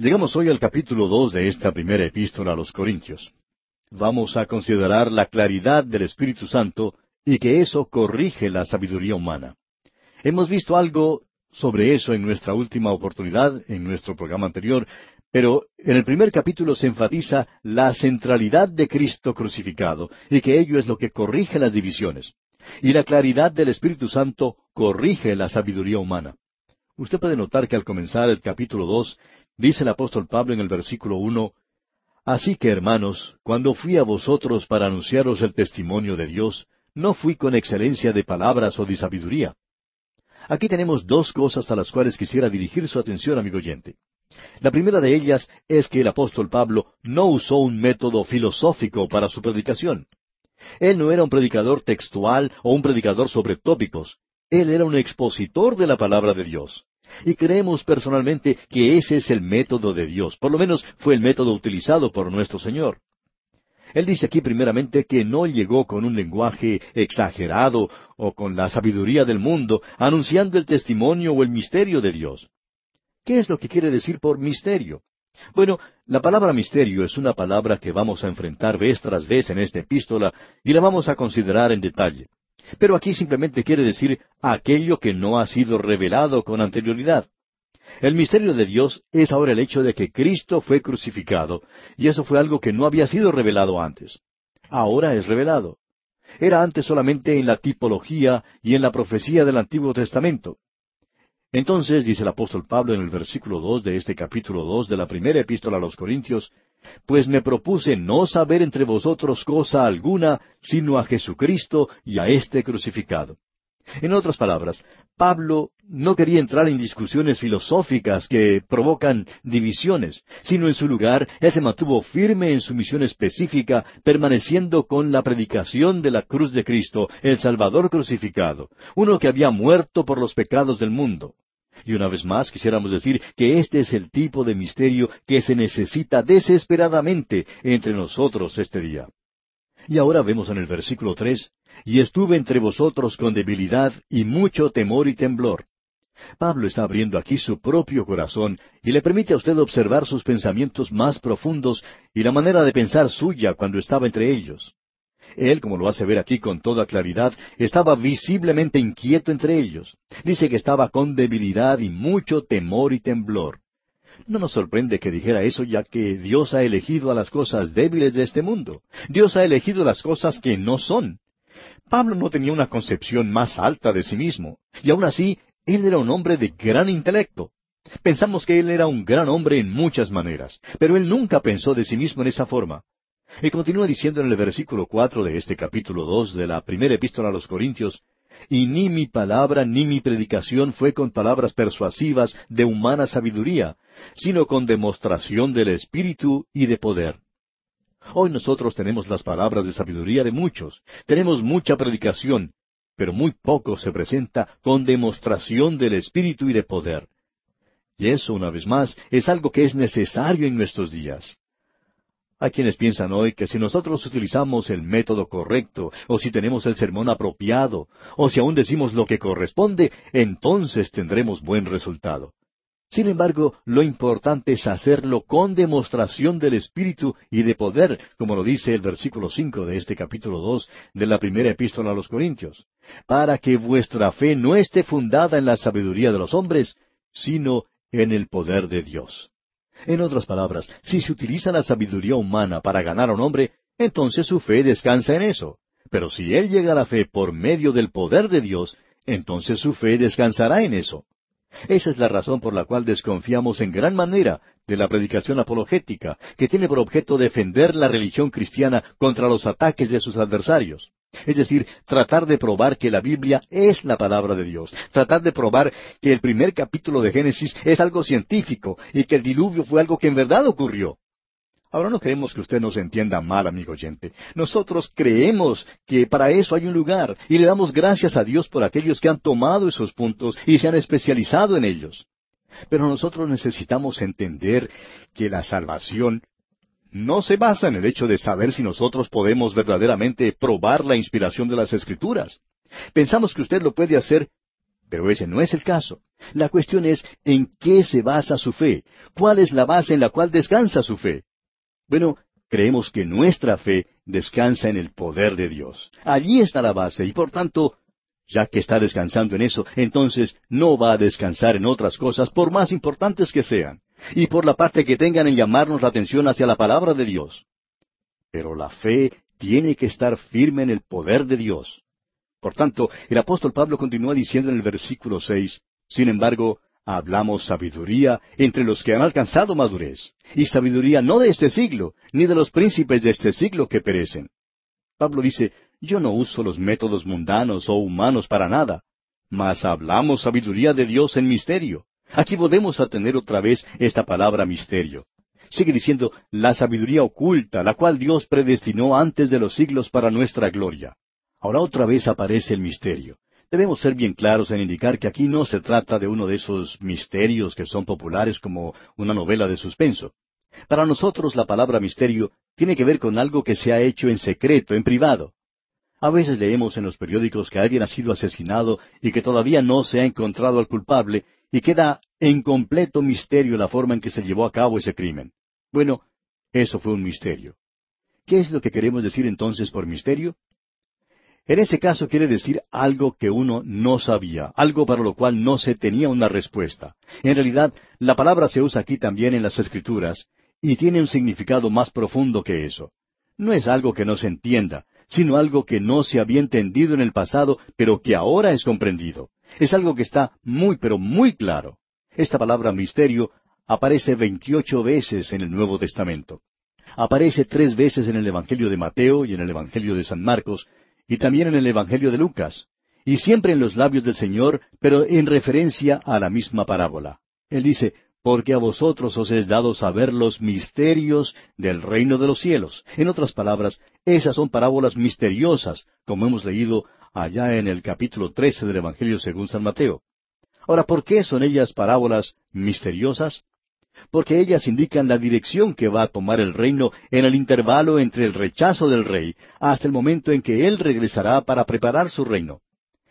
Llegamos hoy al capítulo dos de esta primera epístola a los Corintios. Vamos a considerar la claridad del Espíritu Santo y que eso corrige la sabiduría humana. Hemos visto algo sobre eso en nuestra última oportunidad, en nuestro programa anterior, pero en el primer capítulo se enfatiza la centralidad de Cristo crucificado y que ello es lo que corrige las divisiones. Y la claridad del Espíritu Santo corrige la sabiduría humana. Usted puede notar que al comenzar el capítulo dos Dice el apóstol Pablo en el versículo uno, Así que, hermanos, cuando fui a vosotros para anunciaros el testimonio de Dios, no fui con excelencia de palabras o de sabiduría. Aquí tenemos dos cosas a las cuales quisiera dirigir su atención, amigo oyente. La primera de ellas es que el apóstol Pablo no usó un método filosófico para su predicación. Él no era un predicador textual o un predicador sobre tópicos. Él era un expositor de la palabra de Dios. Y creemos personalmente que ese es el método de Dios. Por lo menos fue el método utilizado por nuestro Señor. Él dice aquí primeramente que no llegó con un lenguaje exagerado o con la sabiduría del mundo, anunciando el testimonio o el misterio de Dios. ¿Qué es lo que quiere decir por misterio? Bueno, la palabra misterio es una palabra que vamos a enfrentar vez tras vez en esta epístola y la vamos a considerar en detalle. Pero aquí simplemente quiere decir aquello que no ha sido revelado con anterioridad. El misterio de Dios es ahora el hecho de que Cristo fue crucificado, y eso fue algo que no había sido revelado antes. Ahora es revelado. Era antes solamente en la tipología y en la profecía del Antiguo Testamento. Entonces, dice el apóstol Pablo en el versículo dos de este capítulo dos de la primera epístola a los Corintios, pues me propuse no saber entre vosotros cosa alguna, sino a Jesucristo y a este crucificado. En otras palabras, Pablo no quería entrar en discusiones filosóficas que provocan divisiones, sino en su lugar, él se mantuvo firme en su misión específica, permaneciendo con la predicación de la cruz de Cristo, el Salvador crucificado, uno que había muerto por los pecados del mundo. Y una vez más quisiéramos decir que este es el tipo de misterio que se necesita desesperadamente entre nosotros este día. Y ahora vemos en el versículo tres, y estuve entre vosotros con debilidad y mucho temor y temblor. Pablo está abriendo aquí su propio corazón y le permite a usted observar sus pensamientos más profundos y la manera de pensar suya cuando estaba entre ellos. Él, como lo hace ver aquí con toda claridad, estaba visiblemente inquieto entre ellos. Dice que estaba con debilidad y mucho temor y temblor. No nos sorprende que dijera eso, ya que Dios ha elegido a las cosas débiles de este mundo. Dios ha elegido las cosas que no son. Pablo no tenía una concepción más alta de sí mismo, y aun así, él era un hombre de gran intelecto. Pensamos que él era un gran hombre en muchas maneras, pero él nunca pensó de sí mismo en esa forma. Y continúa diciendo en el versículo cuatro de este capítulo dos de la primera epístola a los Corintios, y ni mi palabra ni mi predicación fue con palabras persuasivas de humana sabiduría, sino con demostración del Espíritu y de poder. Hoy nosotros tenemos las palabras de sabiduría de muchos, tenemos mucha predicación, pero muy poco se presenta con demostración del Espíritu y de poder. Y eso, una vez más, es algo que es necesario en nuestros días. Hay quienes piensan hoy que si nosotros utilizamos el método correcto, o si tenemos el sermón apropiado, o si aún decimos lo que corresponde, entonces tendremos buen resultado. Sin embargo, lo importante es hacerlo con demostración del Espíritu y de poder, como lo dice el versículo cinco de este capítulo dos de la primera epístola a los Corintios, para que vuestra fe no esté fundada en la sabiduría de los hombres, sino en el poder de Dios. En otras palabras, si se utiliza la sabiduría humana para ganar a un hombre, entonces su fe descansa en eso. Pero si él llega a la fe por medio del poder de Dios, entonces su fe descansará en eso. Esa es la razón por la cual desconfiamos en gran manera de la predicación apologética, que tiene por objeto defender la religión cristiana contra los ataques de sus adversarios. Es decir, tratar de probar que la Biblia es la palabra de Dios, tratar de probar que el primer capítulo de Génesis es algo científico y que el diluvio fue algo que en verdad ocurrió. Ahora no queremos que usted nos entienda mal, amigo oyente. Nosotros creemos que para eso hay un lugar y le damos gracias a Dios por aquellos que han tomado esos puntos y se han especializado en ellos. Pero nosotros necesitamos entender que la salvación no se basa en el hecho de saber si nosotros podemos verdaderamente probar la inspiración de las Escrituras. Pensamos que usted lo puede hacer Pero ese no es el caso. La cuestión es en qué se basa su fe, cuál es la base en la cual descansa su fe. Bueno, creemos que nuestra fe descansa en el poder de Dios. Allí está la base y por tanto, ya que está descansando en eso, entonces no va a descansar en otras cosas por más importantes que sean, y por la parte que tengan en llamarnos la atención hacia la palabra de Dios. Pero la fe tiene que estar firme en el poder de Dios. Por tanto, el apóstol Pablo continúa diciendo en el versículo seis, Sin embargo, hablamos sabiduría entre los que han alcanzado madurez, y sabiduría no de este siglo, ni de los príncipes de este siglo que perecen. Pablo dice, yo no uso los métodos mundanos o humanos para nada, mas hablamos sabiduría de Dios en misterio. Aquí volvemos a tener otra vez esta palabra misterio. Sigue diciendo la sabiduría oculta, la cual Dios predestinó antes de los siglos para nuestra gloria. Ahora otra vez aparece el misterio. Debemos ser bien claros en indicar que aquí no se trata de uno de esos misterios que son populares como una novela de suspenso. Para nosotros la palabra misterio tiene que ver con algo que se ha hecho en secreto, en privado. A veces leemos en los periódicos que alguien ha sido asesinado y que todavía no se ha encontrado al culpable y queda en completo misterio la forma en que se llevó a cabo ese crimen. Bueno, eso fue un misterio. ¿Qué es lo que queremos decir entonces por misterio? En ese caso quiere decir algo que uno no sabía, algo para lo cual no se tenía una respuesta. En realidad, la palabra se usa aquí también en las Escrituras y tiene un significado más profundo que eso. No es algo que no se entienda, sino algo que no se había entendido en el pasado, pero que ahora es comprendido. Es algo que está muy, pero muy claro. Esta palabra misterio aparece veintiocho veces en el Nuevo Testamento. Aparece tres veces en el Evangelio de Mateo y en el Evangelio de San Marcos, y también en el Evangelio de Lucas, y siempre en los labios del Señor, pero en referencia a la misma parábola. Él dice, porque a vosotros os es dado saber los misterios del reino de los cielos. En otras palabras, esas son parábolas misteriosas, como hemos leído allá en el capítulo trece del Evangelio según San Mateo. Ahora, ¿por qué son ellas parábolas misteriosas? porque ellas indican la dirección que va a tomar el reino en el intervalo entre el rechazo del rey hasta el momento en que él regresará para preparar su reino.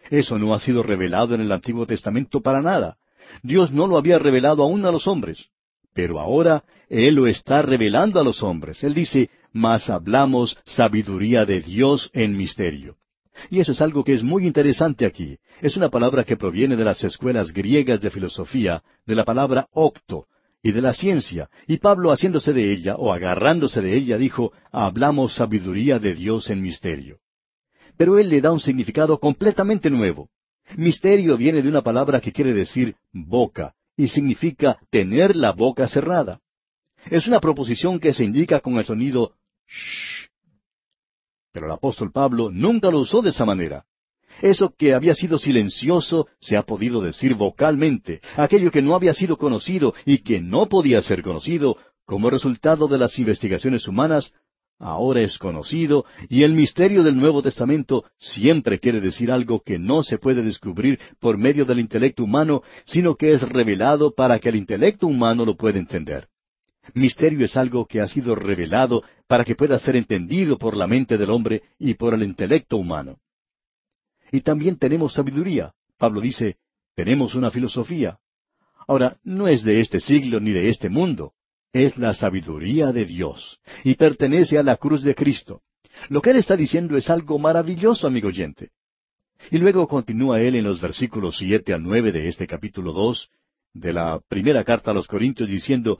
Eso no ha sido revelado en el Antiguo Testamento para nada. Dios no lo había revelado aún a los hombres. Pero ahora Él lo está revelando a los hombres. Él dice, mas hablamos sabiduría de Dios en misterio. Y eso es algo que es muy interesante aquí. Es una palabra que proviene de las escuelas griegas de filosofía, de la palabra octo, y de la ciencia, y Pablo haciéndose de ella o agarrándose de ella dijo, hablamos sabiduría de Dios en misterio. Pero él le da un significado completamente nuevo. Misterio viene de una palabra que quiere decir boca, y significa tener la boca cerrada. Es una proposición que se indica con el sonido shh. Pero el apóstol Pablo nunca lo usó de esa manera. Eso que había sido silencioso se ha podido decir vocalmente. Aquello que no había sido conocido y que no podía ser conocido como resultado de las investigaciones humanas, ahora es conocido y el misterio del Nuevo Testamento siempre quiere decir algo que no se puede descubrir por medio del intelecto humano, sino que es revelado para que el intelecto humano lo pueda entender. Misterio es algo que ha sido revelado para que pueda ser entendido por la mente del hombre y por el intelecto humano. Y también tenemos sabiduría. Pablo dice, tenemos una filosofía. Ahora, no es de este siglo ni de este mundo. Es la sabiduría de Dios y pertenece a la cruz de Cristo. Lo que él está diciendo es algo maravilloso, amigo oyente. Y luego continúa él en los versículos siete al nueve de este capítulo dos de la primera carta a los Corintios diciendo,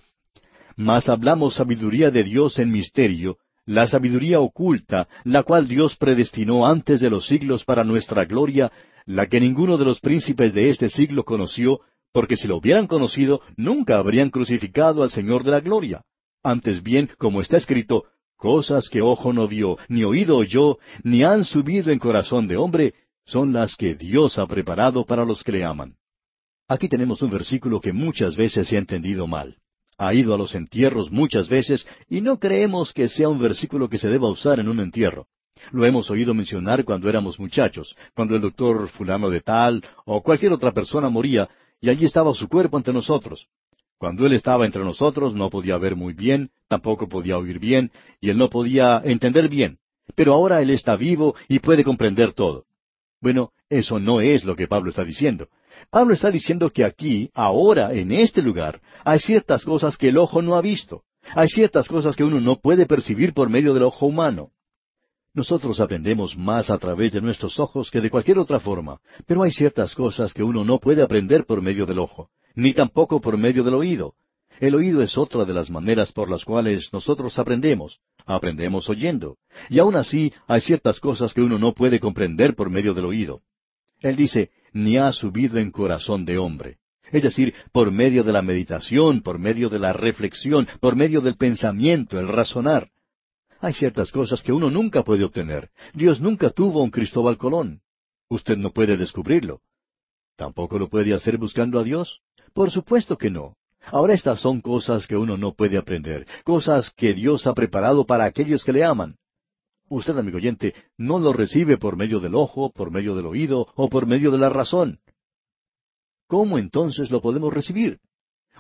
Mas hablamos sabiduría de Dios en misterio, la sabiduría oculta, la cual Dios predestinó antes de los siglos para nuestra gloria, la que ninguno de los príncipes de este siglo conoció, porque si lo hubieran conocido, nunca habrían crucificado al Señor de la gloria. Antes bien, como está escrito, cosas que ojo no vio, ni oído oyó, ni han subido en corazón de hombre, son las que Dios ha preparado para los que le aman. Aquí tenemos un versículo que muchas veces se ha entendido mal ha ido a los entierros muchas veces y no creemos que sea un versículo que se deba usar en un entierro. Lo hemos oído mencionar cuando éramos muchachos, cuando el doctor fulano de tal o cualquier otra persona moría y allí estaba su cuerpo ante nosotros. Cuando él estaba entre nosotros no podía ver muy bien, tampoco podía oír bien y él no podía entender bien. Pero ahora él está vivo y puede comprender todo. Bueno, eso no es lo que Pablo está diciendo. Pablo está diciendo que aquí, ahora, en este lugar, hay ciertas cosas que el ojo no ha visto. Hay ciertas cosas que uno no puede percibir por medio del ojo humano. Nosotros aprendemos más a través de nuestros ojos que de cualquier otra forma, pero hay ciertas cosas que uno no puede aprender por medio del ojo, ni tampoco por medio del oído. El oído es otra de las maneras por las cuales nosotros aprendemos. Aprendemos oyendo. Y aún así hay ciertas cosas que uno no puede comprender por medio del oído. Él dice, ni ha subido en corazón de hombre. Es decir, por medio de la meditación, por medio de la reflexión, por medio del pensamiento, el razonar. Hay ciertas cosas que uno nunca puede obtener. Dios nunca tuvo un Cristóbal Colón. Usted no puede descubrirlo. ¿Tampoco lo puede hacer buscando a Dios? Por supuesto que no. Ahora estas son cosas que uno no puede aprender, cosas que Dios ha preparado para aquellos que le aman. Usted, amigo oyente, no lo recibe por medio del ojo, por medio del oído o por medio de la razón. ¿Cómo entonces lo podemos recibir?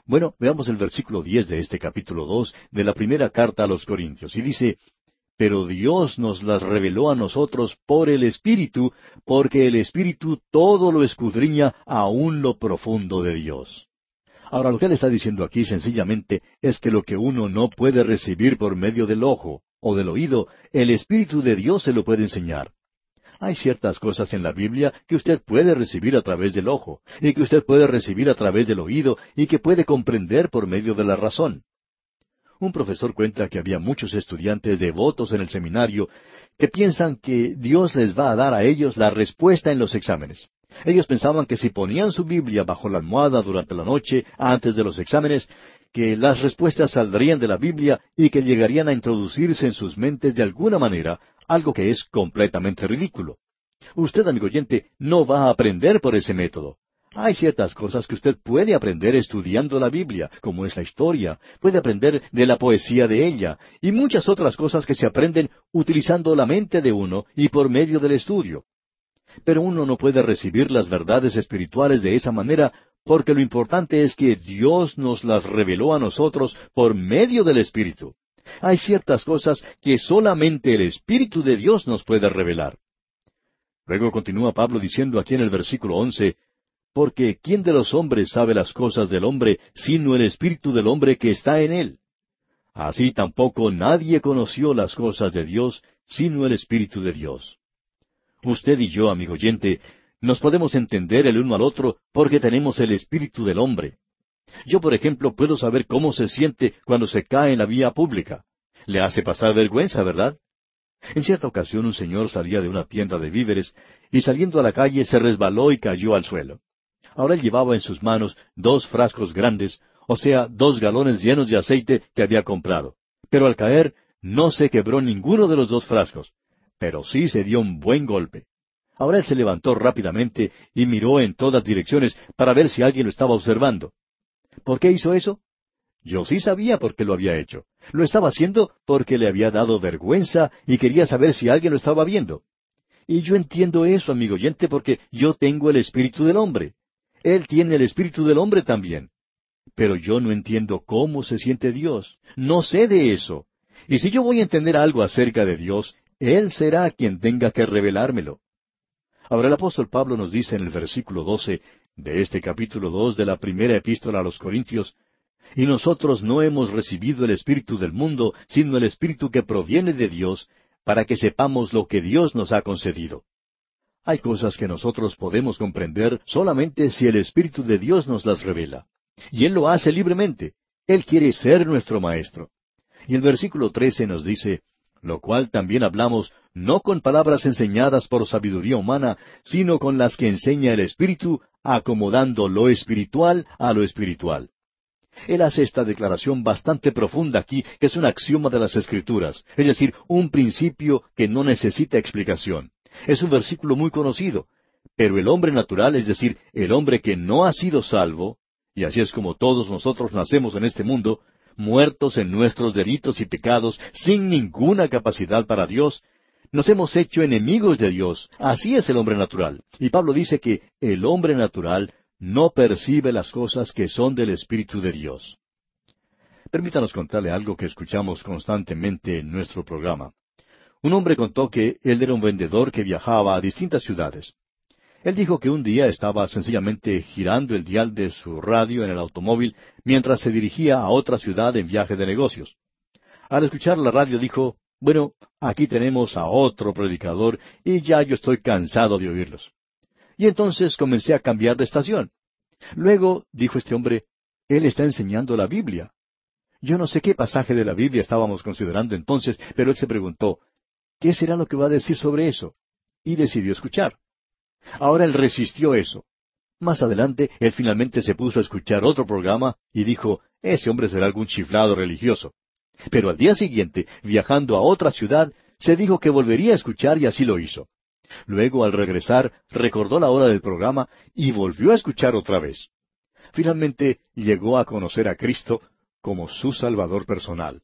Bueno, veamos el versículo diez de este capítulo dos de la primera carta a los Corintios, y dice Pero Dios nos las reveló a nosotros por el Espíritu, porque el Espíritu todo lo escudriña aún lo profundo de Dios. Ahora, lo que él está diciendo aquí sencillamente es que lo que uno no puede recibir por medio del ojo o del oído, el Espíritu de Dios se lo puede enseñar. Hay ciertas cosas en la Biblia que usted puede recibir a través del ojo, y que usted puede recibir a través del oído, y que puede comprender por medio de la razón. Un profesor cuenta que había muchos estudiantes devotos en el seminario que piensan que Dios les va a dar a ellos la respuesta en los exámenes. Ellos pensaban que si ponían su Biblia bajo la almohada durante la noche, antes de los exámenes, que las respuestas saldrían de la Biblia y que llegarían a introducirse en sus mentes de alguna manera algo que es completamente ridículo. Usted, amigo oyente, no va a aprender por ese método. Hay ciertas cosas que usted puede aprender estudiando la Biblia, como es la historia, puede aprender de la poesía de ella, y muchas otras cosas que se aprenden utilizando la mente de uno y por medio del estudio. Pero uno no puede recibir las verdades espirituales de esa manera porque lo importante es que Dios nos las reveló a nosotros por medio del Espíritu. Hay ciertas cosas que solamente el Espíritu de Dios nos puede revelar. Luego continúa Pablo diciendo aquí en el versículo once, Porque ¿quién de los hombres sabe las cosas del hombre sino el Espíritu del hombre que está en él? Así tampoco nadie conoció las cosas de Dios sino el Espíritu de Dios. Usted y yo, amigo oyente, nos podemos entender el uno al otro porque tenemos el Espíritu del hombre. Yo, por ejemplo, puedo saber cómo se siente cuando se cae en la vía pública. Le hace pasar vergüenza, ¿verdad? En cierta ocasión un señor salía de una tienda de víveres y saliendo a la calle se resbaló y cayó al suelo. Ahora él llevaba en sus manos dos frascos grandes, o sea, dos galones llenos de aceite que había comprado. Pero al caer no se quebró ninguno de los dos frascos, pero sí se dio un buen golpe. Ahora él se levantó rápidamente y miró en todas direcciones para ver si alguien lo estaba observando. ¿Por qué hizo eso? Yo sí sabía por qué lo había hecho. Lo estaba haciendo porque le había dado vergüenza y quería saber si alguien lo estaba viendo. Y yo entiendo eso, amigo oyente, porque yo tengo el espíritu del hombre. Él tiene el espíritu del hombre también. Pero yo no entiendo cómo se siente Dios. No sé de eso. Y si yo voy a entender algo acerca de Dios, Él será quien tenga que revelármelo. Ahora el apóstol Pablo nos dice en el versículo doce de este capítulo dos de la primera epístola a los Corintios, y nosotros no hemos recibido el Espíritu del mundo, sino el Espíritu que proviene de Dios, para que sepamos lo que Dios nos ha concedido. Hay cosas que nosotros podemos comprender solamente si el Espíritu de Dios nos las revela. Y Él lo hace libremente. Él quiere ser nuestro Maestro. Y el versículo trece nos dice, lo cual también hablamos no con palabras enseñadas por sabiduría humana, sino con las que enseña el Espíritu, acomodando lo espiritual a lo espiritual. Él hace esta declaración bastante profunda aquí, que es un axioma de las Escrituras, es decir, un principio que no necesita explicación. Es un versículo muy conocido, pero el hombre natural, es decir, el hombre que no ha sido salvo, y así es como todos nosotros nacemos en este mundo, muertos en nuestros delitos y pecados, sin ninguna capacidad para Dios, nos hemos hecho enemigos de Dios. Así es el hombre natural. Y Pablo dice que el hombre natural no percibe las cosas que son del Espíritu de Dios. Permítanos contarle algo que escuchamos constantemente en nuestro programa. Un hombre contó que él era un vendedor que viajaba a distintas ciudades. Él dijo que un día estaba sencillamente girando el dial de su radio en el automóvil mientras se dirigía a otra ciudad en viaje de negocios. Al escuchar la radio dijo, bueno, aquí tenemos a otro predicador y ya yo estoy cansado de oírlos. Y entonces comencé a cambiar de estación. Luego, dijo este hombre, él está enseñando la Biblia. Yo no sé qué pasaje de la Biblia estábamos considerando entonces, pero él se preguntó, ¿qué será lo que va a decir sobre eso? Y decidió escuchar. Ahora él resistió eso. Más adelante, él finalmente se puso a escuchar otro programa y dijo, ese hombre será algún chiflado religioso. Pero al día siguiente, viajando a otra ciudad, se dijo que volvería a escuchar y así lo hizo. Luego, al regresar, recordó la hora del programa y volvió a escuchar otra vez. Finalmente llegó a conocer a Cristo como su Salvador personal.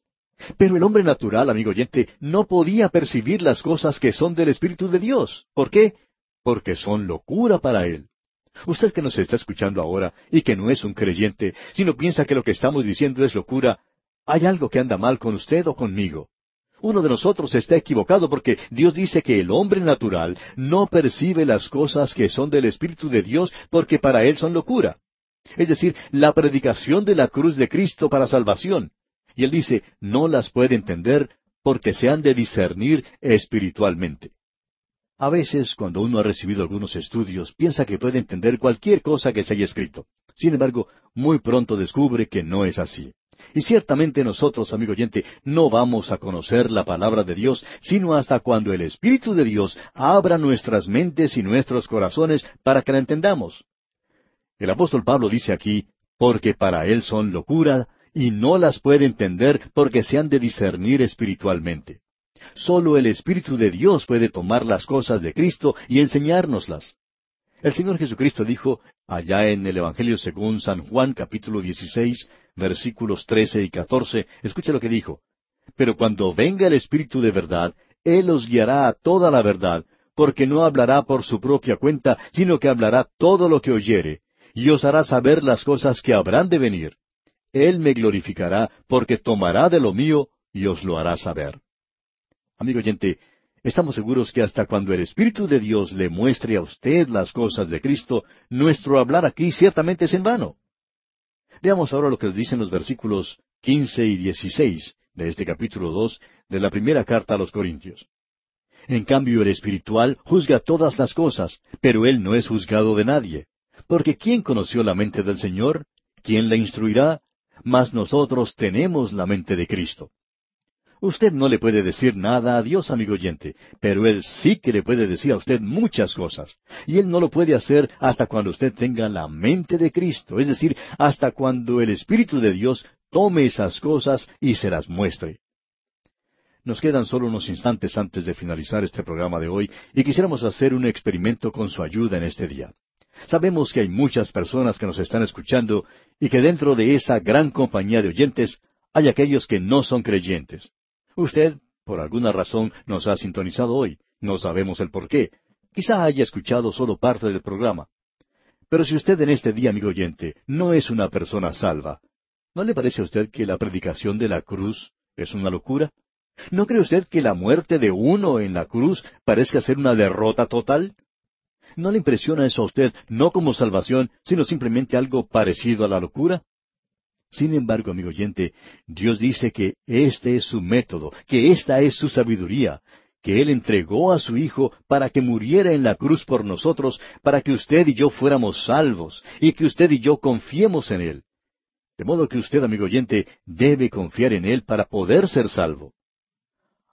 Pero el hombre natural, amigo oyente, no podía percibir las cosas que son del Espíritu de Dios. ¿Por qué? Porque son locura para él. Usted que nos está escuchando ahora y que no es un creyente, sino piensa que lo que estamos diciendo es locura, hay algo que anda mal con usted o conmigo. Uno de nosotros está equivocado porque Dios dice que el hombre natural no percibe las cosas que son del Espíritu de Dios porque para él son locura. Es decir, la predicación de la cruz de Cristo para salvación. Y él dice, no las puede entender porque se han de discernir espiritualmente. A veces, cuando uno ha recibido algunos estudios, piensa que puede entender cualquier cosa que se haya escrito. Sin embargo, muy pronto descubre que no es así. Y ciertamente nosotros, amigo oyente, no vamos a conocer la palabra de Dios sino hasta cuando el Espíritu de Dios abra nuestras mentes y nuestros corazones para que la entendamos. El apóstol Pablo dice aquí, porque para él son locura y no las puede entender porque se han de discernir espiritualmente. Solo el Espíritu de Dios puede tomar las cosas de Cristo y enseñárnoslas. El Señor Jesucristo dijo allá en el Evangelio según San Juan capítulo 16 versículos 13 y 14, escuche lo que dijo. Pero cuando venga el Espíritu de verdad, Él os guiará a toda la verdad, porque no hablará por su propia cuenta, sino que hablará todo lo que oyere, y os hará saber las cosas que habrán de venir. Él me glorificará, porque tomará de lo mío y os lo hará saber. Amigo oyente, Estamos seguros que hasta cuando el Espíritu de Dios le muestre a usted las cosas de Cristo, nuestro hablar aquí ciertamente es en vano. Veamos ahora lo que dicen los versículos quince y dieciséis de este capítulo dos de la primera carta a los Corintios. En cambio, el espiritual juzga todas las cosas, pero él no es juzgado de nadie. Porque ¿quién conoció la mente del Señor? ¿Quién la instruirá? Mas nosotros tenemos la mente de Cristo. Usted no le puede decir nada a Dios, amigo oyente, pero Él sí que le puede decir a usted muchas cosas. Y Él no lo puede hacer hasta cuando usted tenga la mente de Cristo, es decir, hasta cuando el Espíritu de Dios tome esas cosas y se las muestre. Nos quedan solo unos instantes antes de finalizar este programa de hoy y quisiéramos hacer un experimento con su ayuda en este día. Sabemos que hay muchas personas que nos están escuchando y que dentro de esa gran compañía de oyentes hay aquellos que no son creyentes. Usted, por alguna razón, nos ha sintonizado hoy. No sabemos el por qué. Quizá haya escuchado solo parte del programa. Pero si usted en este día, amigo oyente, no es una persona salva, ¿no le parece a usted que la predicación de la cruz es una locura? ¿No cree usted que la muerte de uno en la cruz parezca ser una derrota total? ¿No le impresiona eso a usted no como salvación, sino simplemente algo parecido a la locura? Sin embargo, amigo oyente, Dios dice que este es su método, que esta es su sabiduría, que Él entregó a su Hijo para que muriera en la cruz por nosotros, para que usted y yo fuéramos salvos, y que usted y yo confiemos en Él. De modo que usted, amigo oyente, debe confiar en Él para poder ser salvo.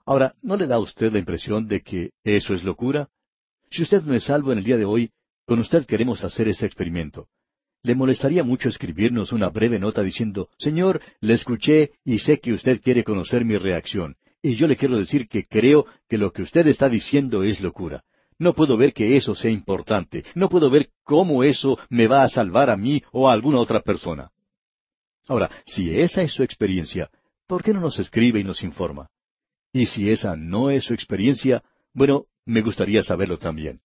Ahora, ¿no le da a usted la impresión de que eso es locura? Si usted no es salvo en el día de hoy, con usted queremos hacer ese experimento. ¿Le molestaría mucho escribirnos una breve nota diciendo, Señor, le escuché y sé que usted quiere conocer mi reacción, y yo le quiero decir que creo que lo que usted está diciendo es locura. No puedo ver que eso sea importante, no puedo ver cómo eso me va a salvar a mí o a alguna otra persona. Ahora, si esa es su experiencia, ¿por qué no nos escribe y nos informa? Y si esa no es su experiencia, bueno, me gustaría saberlo también.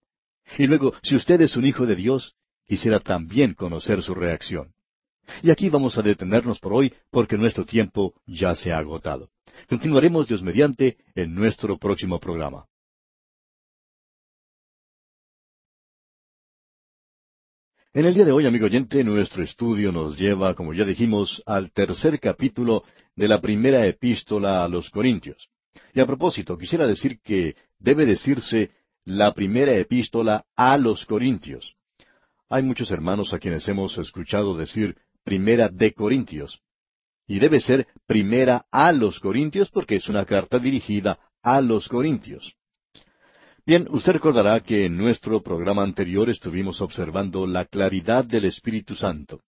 Y luego, si usted es un hijo de Dios, Quisiera también conocer su reacción. Y aquí vamos a detenernos por hoy porque nuestro tiempo ya se ha agotado. Continuaremos Dios mediante en nuestro próximo programa. En el día de hoy, amigo oyente, nuestro estudio nos lleva, como ya dijimos, al tercer capítulo de la primera epístola a los Corintios. Y a propósito, quisiera decir que debe decirse la primera epístola a los Corintios. Hay muchos hermanos a quienes hemos escuchado decir primera de Corintios. Y debe ser primera a los Corintios porque es una carta dirigida a los Corintios. Bien, usted recordará que en nuestro programa anterior estuvimos observando la claridad del Espíritu Santo.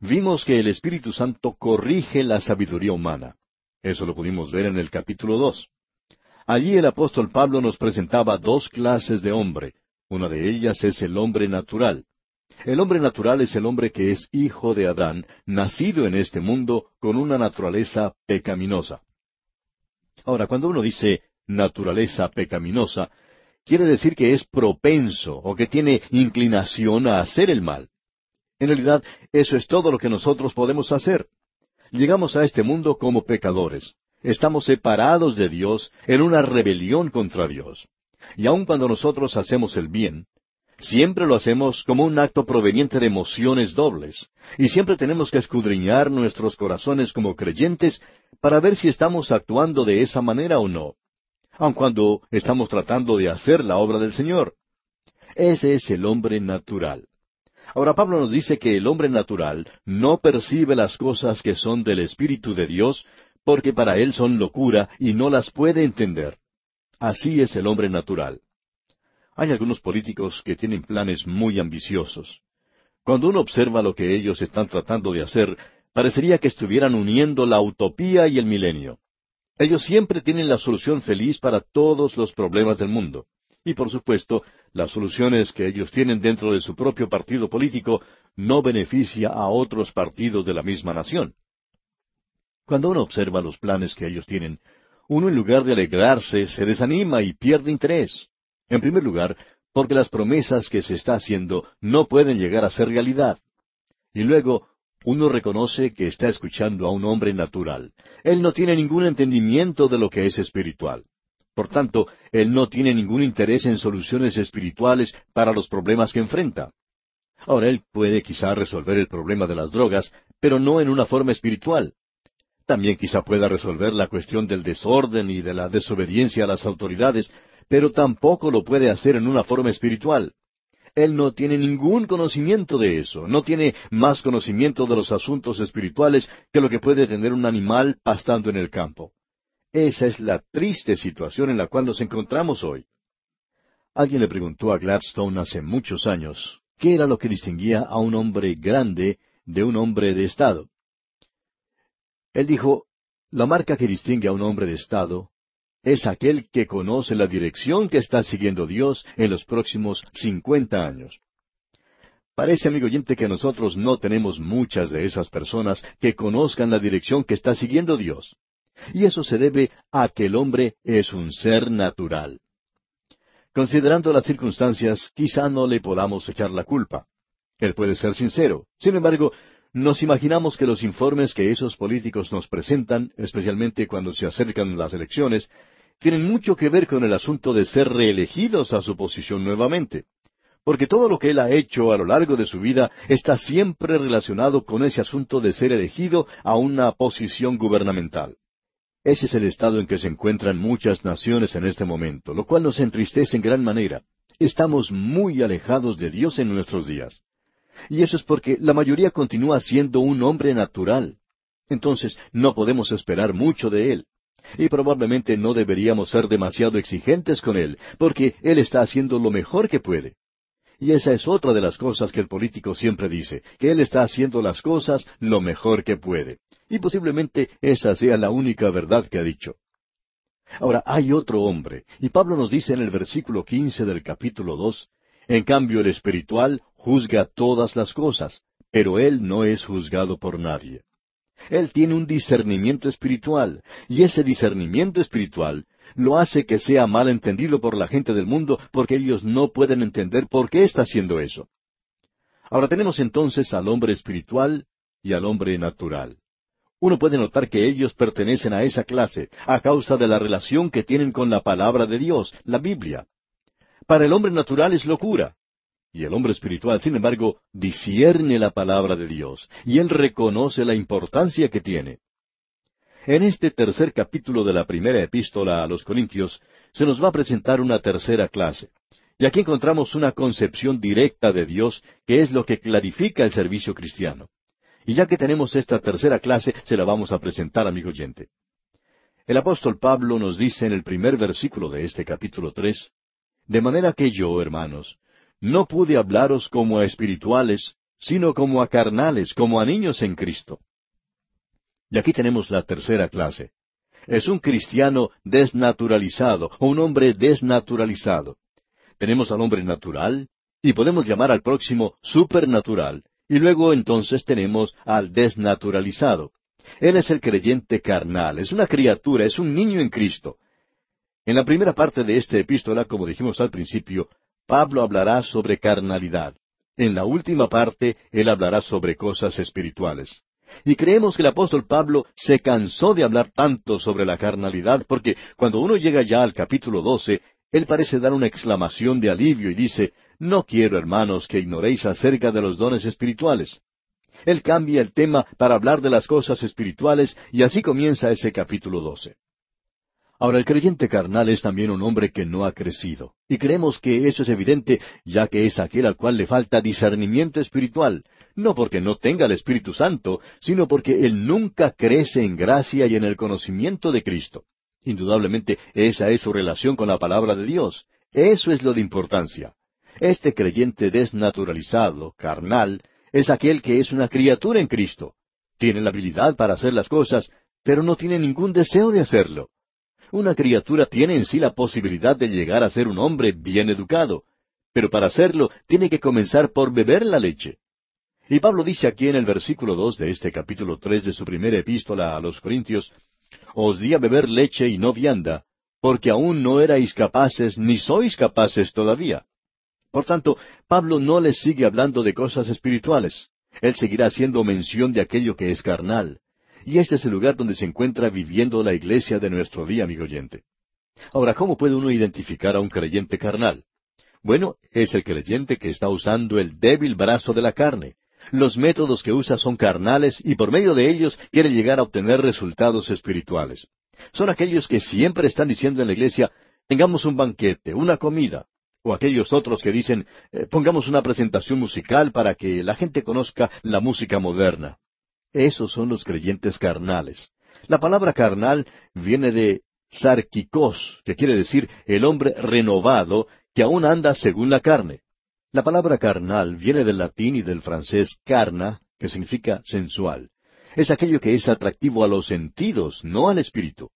Vimos que el Espíritu Santo corrige la sabiduría humana. Eso lo pudimos ver en el capítulo dos. Allí el apóstol Pablo nos presentaba dos clases de hombre. Una de ellas es el hombre natural. El hombre natural es el hombre que es hijo de Adán, nacido en este mundo con una naturaleza pecaminosa. Ahora, cuando uno dice naturaleza pecaminosa, quiere decir que es propenso o que tiene inclinación a hacer el mal. En realidad, eso es todo lo que nosotros podemos hacer. Llegamos a este mundo como pecadores. Estamos separados de Dios en una rebelión contra Dios. Y aun cuando nosotros hacemos el bien, siempre lo hacemos como un acto proveniente de emociones dobles. Y siempre tenemos que escudriñar nuestros corazones como creyentes para ver si estamos actuando de esa manera o no aun cuando estamos tratando de hacer la obra del Señor. Ese es el hombre natural. Ahora Pablo nos dice que el hombre natural no percibe las cosas que son del Espíritu de Dios, porque para él son locura y no las puede entender. Así es el hombre natural. Hay algunos políticos que tienen planes muy ambiciosos. Cuando uno observa lo que ellos están tratando de hacer, parecería que estuvieran uniendo la utopía y el milenio. Ellos siempre tienen la solución feliz para todos los problemas del mundo. Y por supuesto, las soluciones que ellos tienen dentro de su propio partido político no beneficia a otros partidos de la misma nación. Cuando uno observa los planes que ellos tienen, uno en lugar de alegrarse se desanima y pierde interés. En primer lugar, porque las promesas que se está haciendo no pueden llegar a ser realidad. Y luego, uno reconoce que está escuchando a un hombre natural. Él no tiene ningún entendimiento de lo que es espiritual. Por tanto, él no tiene ningún interés en soluciones espirituales para los problemas que enfrenta. Ahora, él puede quizá resolver el problema de las drogas, pero no en una forma espiritual. También quizá pueda resolver la cuestión del desorden y de la desobediencia a las autoridades, pero tampoco lo puede hacer en una forma espiritual. Él no tiene ningún conocimiento de eso, no tiene más conocimiento de los asuntos espirituales que lo que puede tener un animal pastando en el campo. Esa es la triste situación en la cual nos encontramos hoy. Alguien le preguntó a Gladstone hace muchos años qué era lo que distinguía a un hombre grande de un hombre de Estado. Él dijo, la marca que distingue a un hombre de Estado es aquel que conoce la dirección que está siguiendo Dios en los próximos cincuenta años. Parece, amigo oyente, que nosotros no tenemos muchas de esas personas que conozcan la dirección que está siguiendo Dios. Y eso se debe a que el hombre es un ser natural. Considerando las circunstancias, quizá no le podamos echar la culpa. Él puede ser sincero. Sin embargo, nos imaginamos que los informes que esos políticos nos presentan, especialmente cuando se acercan las elecciones, tienen mucho que ver con el asunto de ser reelegidos a su posición nuevamente. Porque todo lo que él ha hecho a lo largo de su vida está siempre relacionado con ese asunto de ser elegido a una posición gubernamental. Ese es el estado en que se encuentran muchas naciones en este momento, lo cual nos entristece en gran manera. Estamos muy alejados de Dios en nuestros días. Y eso es porque la mayoría continúa siendo un hombre natural. Entonces no podemos esperar mucho de él. Y probablemente no deberíamos ser demasiado exigentes con Él, porque Él está haciendo lo mejor que puede. Y esa es otra de las cosas que el político siempre dice, que Él está haciendo las cosas lo mejor que puede. Y posiblemente esa sea la única verdad que ha dicho. Ahora, hay otro hombre, y Pablo nos dice en el versículo quince del capítulo dos, en cambio el espiritual juzga todas las cosas, pero él no es juzgado por nadie. Él tiene un discernimiento espiritual, y ese discernimiento espiritual lo hace que sea mal entendido por la gente del mundo porque ellos no pueden entender por qué está haciendo eso. Ahora tenemos entonces al hombre espiritual y al hombre natural. Uno puede notar que ellos pertenecen a esa clase a causa de la relación que tienen con la palabra de Dios, la Biblia. Para el hombre natural es locura. Y el hombre espiritual, sin embargo, discierne la palabra de Dios, y él reconoce la importancia que tiene. En este tercer capítulo de la primera epístola a los Corintios, se nos va a presentar una tercera clase. Y aquí encontramos una concepción directa de Dios, que es lo que clarifica el servicio cristiano. Y ya que tenemos esta tercera clase, se la vamos a presentar, amigo oyente. El apóstol Pablo nos dice en el primer versículo de este capítulo tres, De manera que yo, hermanos, no pude hablaros como a espirituales, sino como a carnales, como a niños en Cristo. Y aquí tenemos la tercera clase. Es un cristiano desnaturalizado o un hombre desnaturalizado. Tenemos al hombre natural y podemos llamar al próximo supernatural y luego entonces tenemos al desnaturalizado. Él es el creyente carnal, es una criatura, es un niño en Cristo. En la primera parte de esta epístola, como dijimos al principio, Pablo hablará sobre carnalidad. En la última parte, él hablará sobre cosas espirituales. Y creemos que el apóstol Pablo se cansó de hablar tanto sobre la carnalidad porque cuando uno llega ya al capítulo 12, él parece dar una exclamación de alivio y dice, No quiero, hermanos, que ignoréis acerca de los dones espirituales. Él cambia el tema para hablar de las cosas espirituales y así comienza ese capítulo 12. Ahora, el creyente carnal es también un hombre que no ha crecido. Y creemos que eso es evidente, ya que es aquel al cual le falta discernimiento espiritual, no porque no tenga el Espíritu Santo, sino porque él nunca crece en gracia y en el conocimiento de Cristo. Indudablemente esa es su relación con la palabra de Dios. Eso es lo de importancia. Este creyente desnaturalizado, carnal, es aquel que es una criatura en Cristo. Tiene la habilidad para hacer las cosas, pero no tiene ningún deseo de hacerlo. Una criatura tiene en sí la posibilidad de llegar a ser un hombre bien educado, pero para hacerlo tiene que comenzar por beber la leche. Y Pablo dice aquí en el versículo dos de este capítulo tres de su primera epístola a los Corintios, Os di a beber leche y no vianda, porque aún no erais capaces, ni sois capaces todavía. Por tanto, Pablo no les sigue hablando de cosas espirituales. Él seguirá haciendo mención de aquello que es carnal. Y este es el lugar donde se encuentra viviendo la iglesia de nuestro día, amigo oyente. Ahora, ¿cómo puede uno identificar a un creyente carnal? Bueno, es el creyente que está usando el débil brazo de la carne, los métodos que usa son carnales y por medio de ellos quiere llegar a obtener resultados espirituales. Son aquellos que siempre están diciendo en la iglesia, tengamos un banquete, una comida. O aquellos otros que dicen, eh, pongamos una presentación musical para que la gente conozca la música moderna. Esos son los creyentes carnales. La palabra carnal viene de sarquicos, que quiere decir el hombre renovado que aún anda según la carne. La palabra carnal viene del latín y del francés carna, que significa sensual. Es aquello que es atractivo a los sentidos, no al espíritu.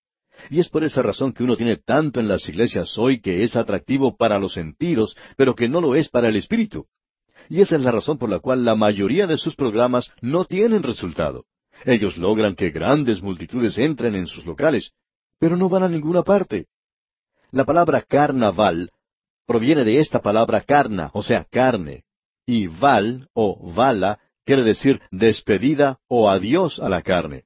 Y es por esa razón que uno tiene tanto en las iglesias hoy que es atractivo para los sentidos, pero que no lo es para el espíritu. Y esa es la razón por la cual la mayoría de sus programas no tienen resultado. Ellos logran que grandes multitudes entren en sus locales, pero no van a ninguna parte. La palabra carnaval proviene de esta palabra carna, o sea, carne. Y val o vala quiere decir despedida o adiós a la carne.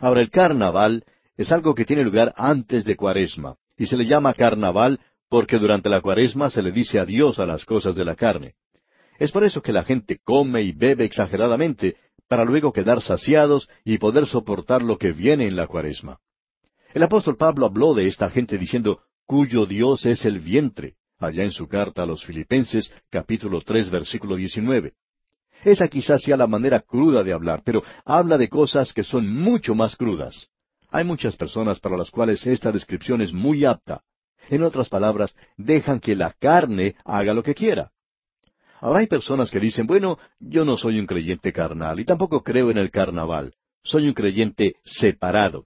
Ahora, el carnaval es algo que tiene lugar antes de cuaresma, y se le llama carnaval porque durante la cuaresma se le dice adiós a las cosas de la carne. Es por eso que la gente come y bebe exageradamente, para luego quedar saciados y poder soportar lo que viene en la cuaresma. El apóstol Pablo habló de esta gente diciendo, cuyo Dios es el vientre allá en su carta a los Filipenses, capítulo tres, versículo diecinueve. Esa quizás sea la manera cruda de hablar, pero habla de cosas que son mucho más crudas. Hay muchas personas para las cuales esta descripción es muy apta. En otras palabras, dejan que la carne haga lo que quiera. Ahora hay personas que dicen, bueno, yo no soy un creyente carnal y tampoco creo en el carnaval. Soy un creyente separado.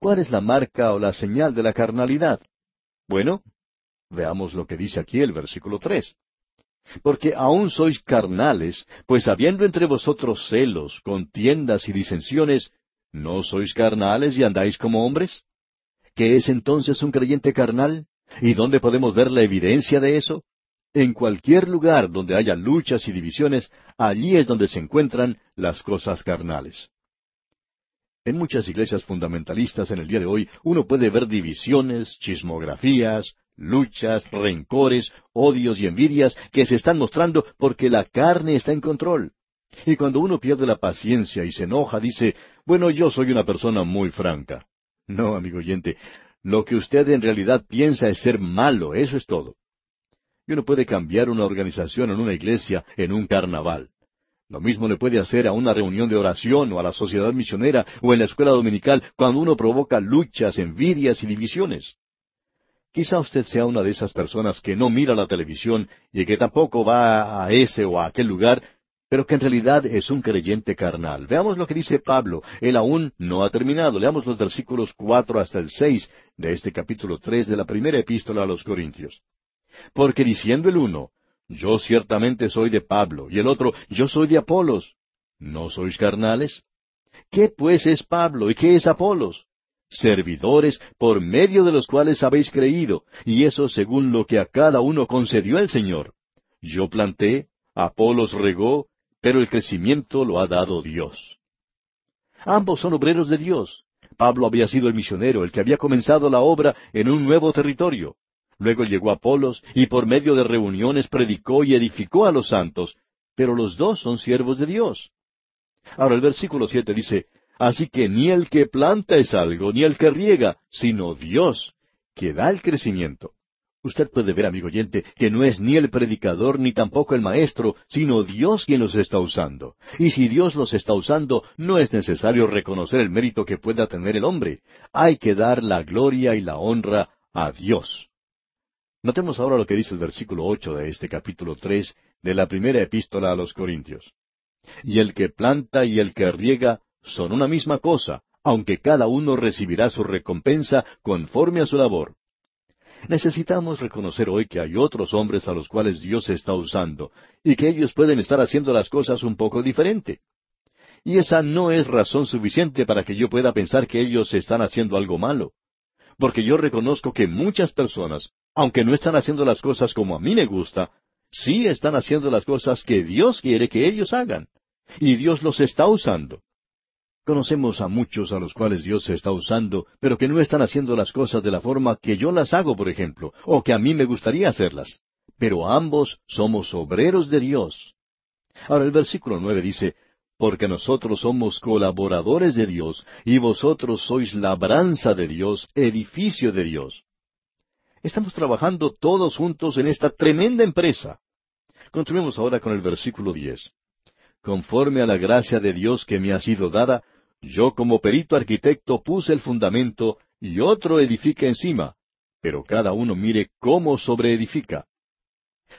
¿Cuál es la marca o la señal de la carnalidad? Bueno, Veamos lo que dice aquí el versículo tres. Porque aún sois carnales, pues habiendo entre vosotros celos, contiendas y disensiones, ¿no sois carnales y andáis como hombres? ¿Qué es entonces un creyente carnal? ¿Y dónde podemos ver la evidencia de eso? En cualquier lugar donde haya luchas y divisiones, allí es donde se encuentran las cosas carnales. En muchas iglesias fundamentalistas en el día de hoy uno puede ver divisiones, chismografías, luchas, rencores, odios y envidias que se están mostrando porque la carne está en control. Y cuando uno pierde la paciencia y se enoja, dice, bueno, yo soy una persona muy franca. No, amigo oyente, lo que usted en realidad piensa es ser malo, eso es todo. Y uno puede cambiar una organización en una iglesia en un carnaval. Lo mismo le puede hacer a una reunión de oración o a la sociedad misionera o en la escuela dominical cuando uno provoca luchas, envidias y divisiones. Quizá usted sea una de esas personas que no mira la televisión y que tampoco va a ese o a aquel lugar, pero que en realidad es un creyente carnal. Veamos lo que dice Pablo. Él aún no ha terminado. Leamos los versículos cuatro hasta el seis de este capítulo tres de la primera epístola a los Corintios. Porque diciendo el uno, yo ciertamente soy de Pablo, y el otro, yo soy de Apolos, ¿no sois carnales? ¿Qué pues es Pablo y qué es Apolos? servidores por medio de los cuales habéis creído, y eso según lo que a cada uno concedió el Señor. Yo planté, Apolos regó, pero el crecimiento lo ha dado Dios. Ambos son obreros de Dios. Pablo había sido el misionero, el que había comenzado la obra en un nuevo territorio. Luego llegó Apolos y por medio de reuniones predicó y edificó a los santos, pero los dos son siervos de Dios. Ahora el versículo siete dice, Así que ni el que planta es algo, ni el que riega, sino Dios, que da el crecimiento. Usted puede ver, amigo oyente, que no es ni el predicador ni tampoco el maestro, sino Dios quien los está usando. Y si Dios los está usando, no es necesario reconocer el mérito que pueda tener el hombre. Hay que dar la gloria y la honra a Dios. Notemos ahora lo que dice el versículo ocho de este capítulo tres de la primera epístola a los Corintios. Y el que planta y el que riega son una misma cosa, aunque cada uno recibirá su recompensa conforme a su labor. Necesitamos reconocer hoy que hay otros hombres a los cuales Dios está usando, y que ellos pueden estar haciendo las cosas un poco diferente. Y esa no es razón suficiente para que yo pueda pensar que ellos están haciendo algo malo. Porque yo reconozco que muchas personas, aunque no están haciendo las cosas como a mí me gusta, sí están haciendo las cosas que Dios quiere que ellos hagan. Y Dios los está usando. Conocemos a muchos a los cuales Dios se está usando, pero que no están haciendo las cosas de la forma que yo las hago, por ejemplo, o que a mí me gustaría hacerlas. Pero ambos somos obreros de Dios. Ahora el versículo nueve dice, Porque nosotros somos colaboradores de Dios, y vosotros sois labranza de Dios, edificio de Dios. Estamos trabajando todos juntos en esta tremenda empresa. Continuemos ahora con el versículo diez. Conforme a la gracia de Dios que me ha sido dada, yo como perito arquitecto puse el fundamento y otro edifica encima, pero cada uno mire cómo sobreedifica.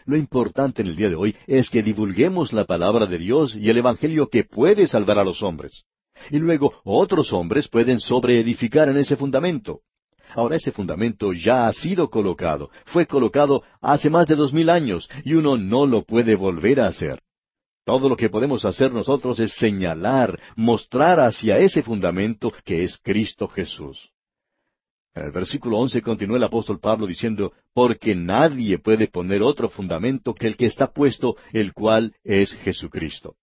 Lo importante en el día de hoy es que divulguemos la palabra de Dios y el Evangelio que puede salvar a los hombres. Y luego otros hombres pueden sobreedificar en ese fundamento. Ahora ese fundamento ya ha sido colocado, fue colocado hace más de dos mil años, y uno no lo puede volver a hacer. Todo lo que podemos hacer nosotros es señalar, mostrar hacia ese fundamento que es Cristo Jesús. En el versículo once continúa el apóstol Pablo diciendo, porque nadie puede poner otro fundamento que el que está puesto, el cual es Jesucristo.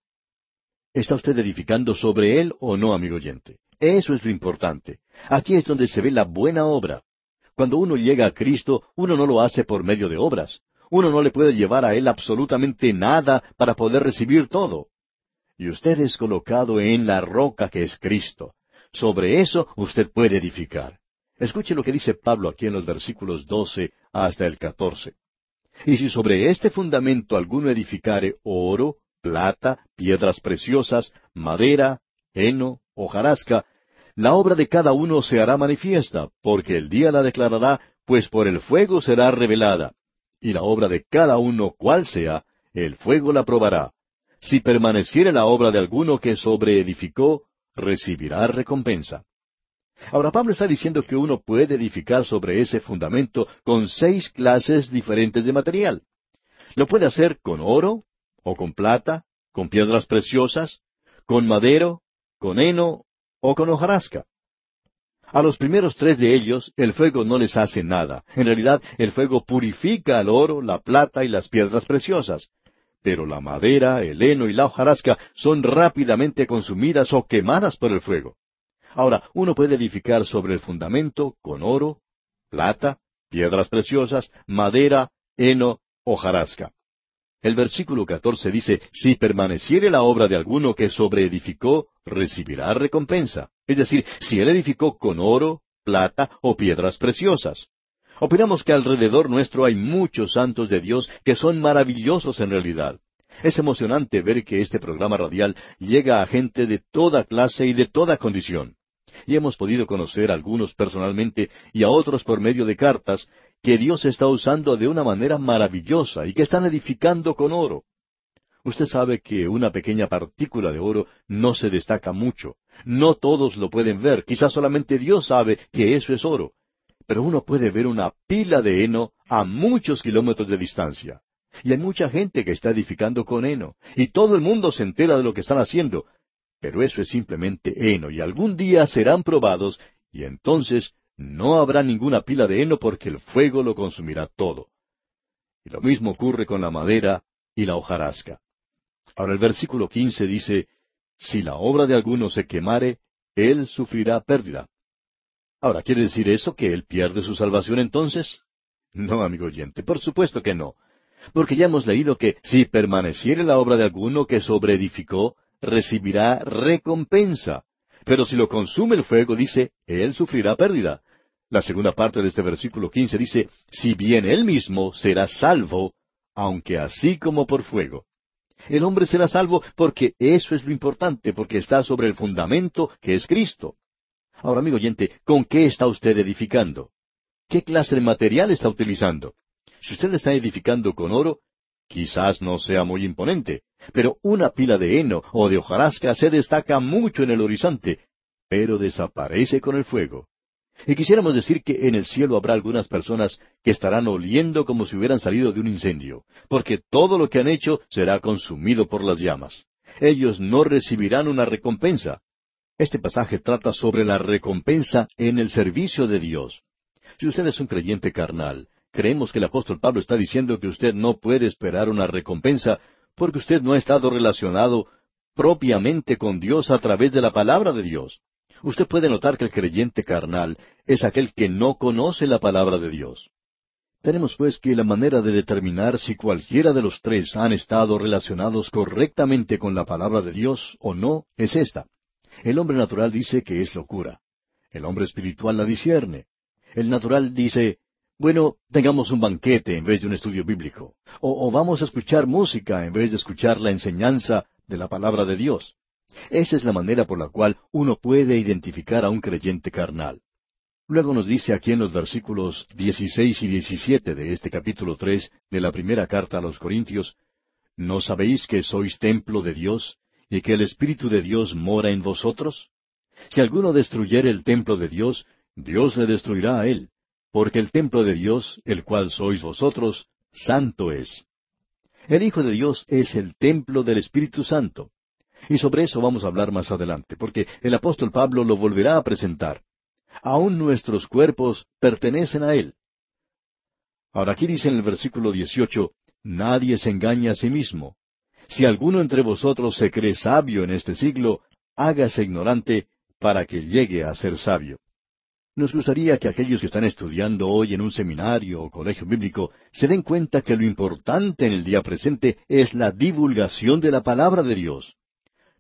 ¿Está usted edificando sobre él o no, amigo oyente? Eso es lo importante. Aquí es donde se ve la buena obra. Cuando uno llega a Cristo, uno no lo hace por medio de obras. Uno no le puede llevar a Él absolutamente nada para poder recibir todo. Y usted es colocado en la roca que es Cristo. Sobre eso usted puede edificar. Escuche lo que dice Pablo aquí en los versículos doce hasta el catorce. Y si sobre este fundamento alguno edificare oro, plata, piedras preciosas, madera, heno, hojarasca, la obra de cada uno se hará manifiesta, porque el día la declarará, pues por el fuego será revelada y la obra de cada uno cual sea, el fuego la probará. Si permaneciere la obra de alguno que sobreedificó, recibirá recompensa. Ahora Pablo está diciendo que uno puede edificar sobre ese fundamento con seis clases diferentes de material. Lo puede hacer con oro, o con plata, con piedras preciosas, con madero, con heno o con hojarasca. A los primeros tres de ellos el fuego no les hace nada. En realidad el fuego purifica el oro, la plata y las piedras preciosas. Pero la madera, el heno y la hojarasca son rápidamente consumidas o quemadas por el fuego. Ahora, uno puede edificar sobre el fundamento con oro, plata, piedras preciosas, madera, heno, hojarasca. El versículo catorce dice, Si permaneciere la obra de alguno que sobreedificó, recibirá recompensa. Es decir, si él edificó con oro, plata o piedras preciosas. Opinamos que alrededor nuestro hay muchos santos de Dios que son maravillosos en realidad. Es emocionante ver que este programa radial llega a gente de toda clase y de toda condición. Y hemos podido conocer a algunos personalmente y a otros por medio de cartas que Dios está usando de una manera maravillosa y que están edificando con oro. Usted sabe que una pequeña partícula de oro no se destaca mucho. No todos lo pueden ver. Quizás solamente Dios sabe que eso es oro. Pero uno puede ver una pila de heno a muchos kilómetros de distancia. Y hay mucha gente que está edificando con heno. Y todo el mundo se entera de lo que están haciendo. Pero eso es simplemente heno. Y algún día serán probados. Y entonces no habrá ninguna pila de heno porque el fuego lo consumirá todo. Y lo mismo ocurre con la madera y la hojarasca. Ahora el versículo quince dice, Si la obra de alguno se quemare, él sufrirá pérdida. Ahora, ¿quiere decir eso que él pierde su salvación entonces? No, amigo oyente, por supuesto que no. Porque ya hemos leído que si permaneciere la obra de alguno que sobreedificó, recibirá recompensa. Pero si lo consume el fuego, dice, él sufrirá pérdida. La segunda parte de este versículo quince dice, si bien él mismo será salvo, aunque así como por fuego. El hombre será salvo porque eso es lo importante, porque está sobre el fundamento que es Cristo. Ahora, amigo oyente, ¿con qué está usted edificando? ¿Qué clase de material está utilizando? Si usted está edificando con oro, quizás no sea muy imponente, pero una pila de heno o de hojarasca se destaca mucho en el horizonte, pero desaparece con el fuego. Y quisiéramos decir que en el cielo habrá algunas personas que estarán oliendo como si hubieran salido de un incendio, porque todo lo que han hecho será consumido por las llamas. Ellos no recibirán una recompensa. Este pasaje trata sobre la recompensa en el servicio de Dios. Si usted es un creyente carnal, creemos que el apóstol Pablo está diciendo que usted no puede esperar una recompensa porque usted no ha estado relacionado propiamente con Dios a través de la palabra de Dios. Usted puede notar que el creyente carnal es aquel que no conoce la palabra de Dios. Tenemos pues que la manera de determinar si cualquiera de los tres han estado relacionados correctamente con la palabra de Dios o no es esta. El hombre natural dice que es locura. El hombre espiritual la discierne. El natural dice, bueno, tengamos un banquete en vez de un estudio bíblico. O, o, vamos a escuchar música en vez de escuchar la enseñanza de la palabra de Dios. Esa es la manera por la cual uno puede identificar a un creyente carnal. Luego nos dice aquí en los versículos 16 y 17 de este capítulo 3 de la primera carta a los Corintios, ¿No sabéis que sois templo de Dios y que el Espíritu de Dios mora en vosotros? Si alguno destruyere el templo de Dios, Dios le destruirá a él, porque el templo de Dios, el cual sois vosotros, santo es. El Hijo de Dios es el templo del Espíritu Santo. Y sobre eso vamos a hablar más adelante, porque el apóstol Pablo lo volverá a presentar. Aún nuestros cuerpos pertenecen a Él. Ahora aquí dice en el versículo 18, Nadie se engaña a sí mismo. Si alguno entre vosotros se cree sabio en este siglo, hágase ignorante para que llegue a ser sabio. Nos gustaría que aquellos que están estudiando hoy en un seminario o colegio bíblico se den cuenta que lo importante en el día presente es la divulgación de la palabra de Dios.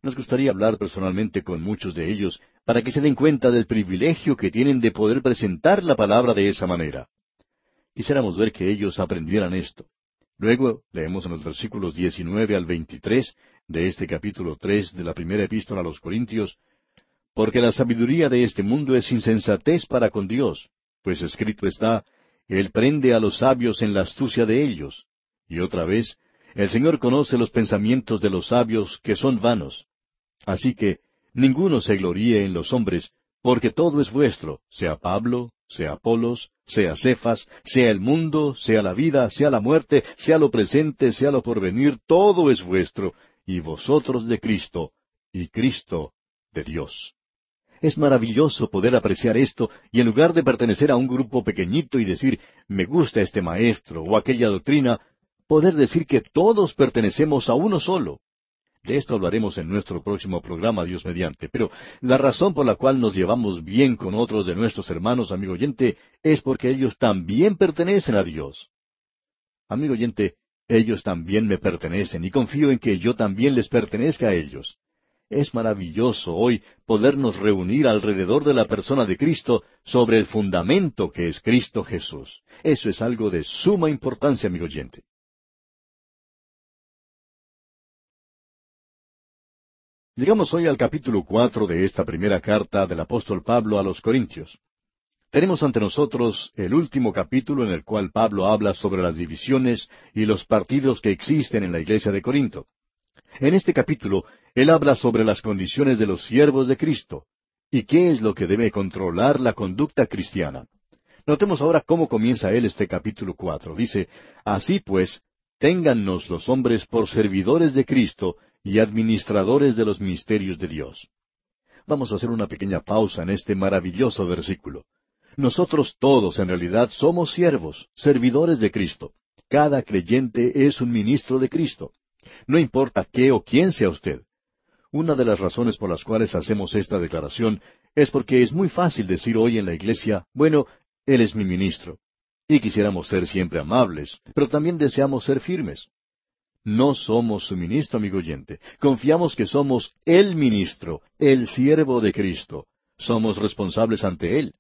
Nos gustaría hablar personalmente con muchos de ellos para que se den cuenta del privilegio que tienen de poder presentar la palabra de esa manera. Quisiéramos ver que ellos aprendieran esto. Luego leemos en los versículos 19 al 23 de este capítulo 3 de la primera epístola a los Corintios, porque la sabiduría de este mundo es insensatez para con Dios, pues escrito está, Él prende a los sabios en la astucia de ellos. Y otra vez, el Señor conoce los pensamientos de los sabios que son vanos. Así que ninguno se gloríe en los hombres, porque todo es vuestro, sea Pablo, sea Apolos, sea Cefas, sea el mundo, sea la vida, sea la muerte, sea lo presente, sea lo porvenir, todo es vuestro, y vosotros de Cristo, y Cristo de Dios. Es maravilloso poder apreciar esto y en lugar de pertenecer a un grupo pequeñito y decir, me gusta este maestro o aquella doctrina, poder decir que todos pertenecemos a uno solo. De esto hablaremos en nuestro próximo programa, Dios mediante. Pero la razón por la cual nos llevamos bien con otros de nuestros hermanos, amigo oyente, es porque ellos también pertenecen a Dios. Amigo oyente, ellos también me pertenecen y confío en que yo también les pertenezca a ellos. Es maravilloso hoy podernos reunir alrededor de la persona de Cristo sobre el fundamento que es Cristo Jesús. Eso es algo de suma importancia, amigo oyente. Llegamos hoy al capítulo cuatro de esta primera carta del apóstol Pablo a los Corintios. Tenemos ante nosotros el último capítulo en el cual Pablo habla sobre las divisiones y los partidos que existen en la iglesia de Corinto. En este capítulo, él habla sobre las condiciones de los siervos de Cristo y qué es lo que debe controlar la conducta cristiana. Notemos ahora cómo comienza él este capítulo cuatro. Dice, Así pues, téngannos los hombres por servidores de Cristo y administradores de los misterios de Dios. Vamos a hacer una pequeña pausa en este maravilloso versículo. Nosotros todos en realidad somos siervos, servidores de Cristo. Cada creyente es un ministro de Cristo. No importa qué o quién sea usted. Una de las razones por las cuales hacemos esta declaración es porque es muy fácil decir hoy en la iglesia, bueno, Él es mi ministro. Y quisiéramos ser siempre amables, pero también deseamos ser firmes. No somos su ministro, amigo oyente. Confiamos que somos el ministro, el siervo de Cristo. Somos responsables ante Él.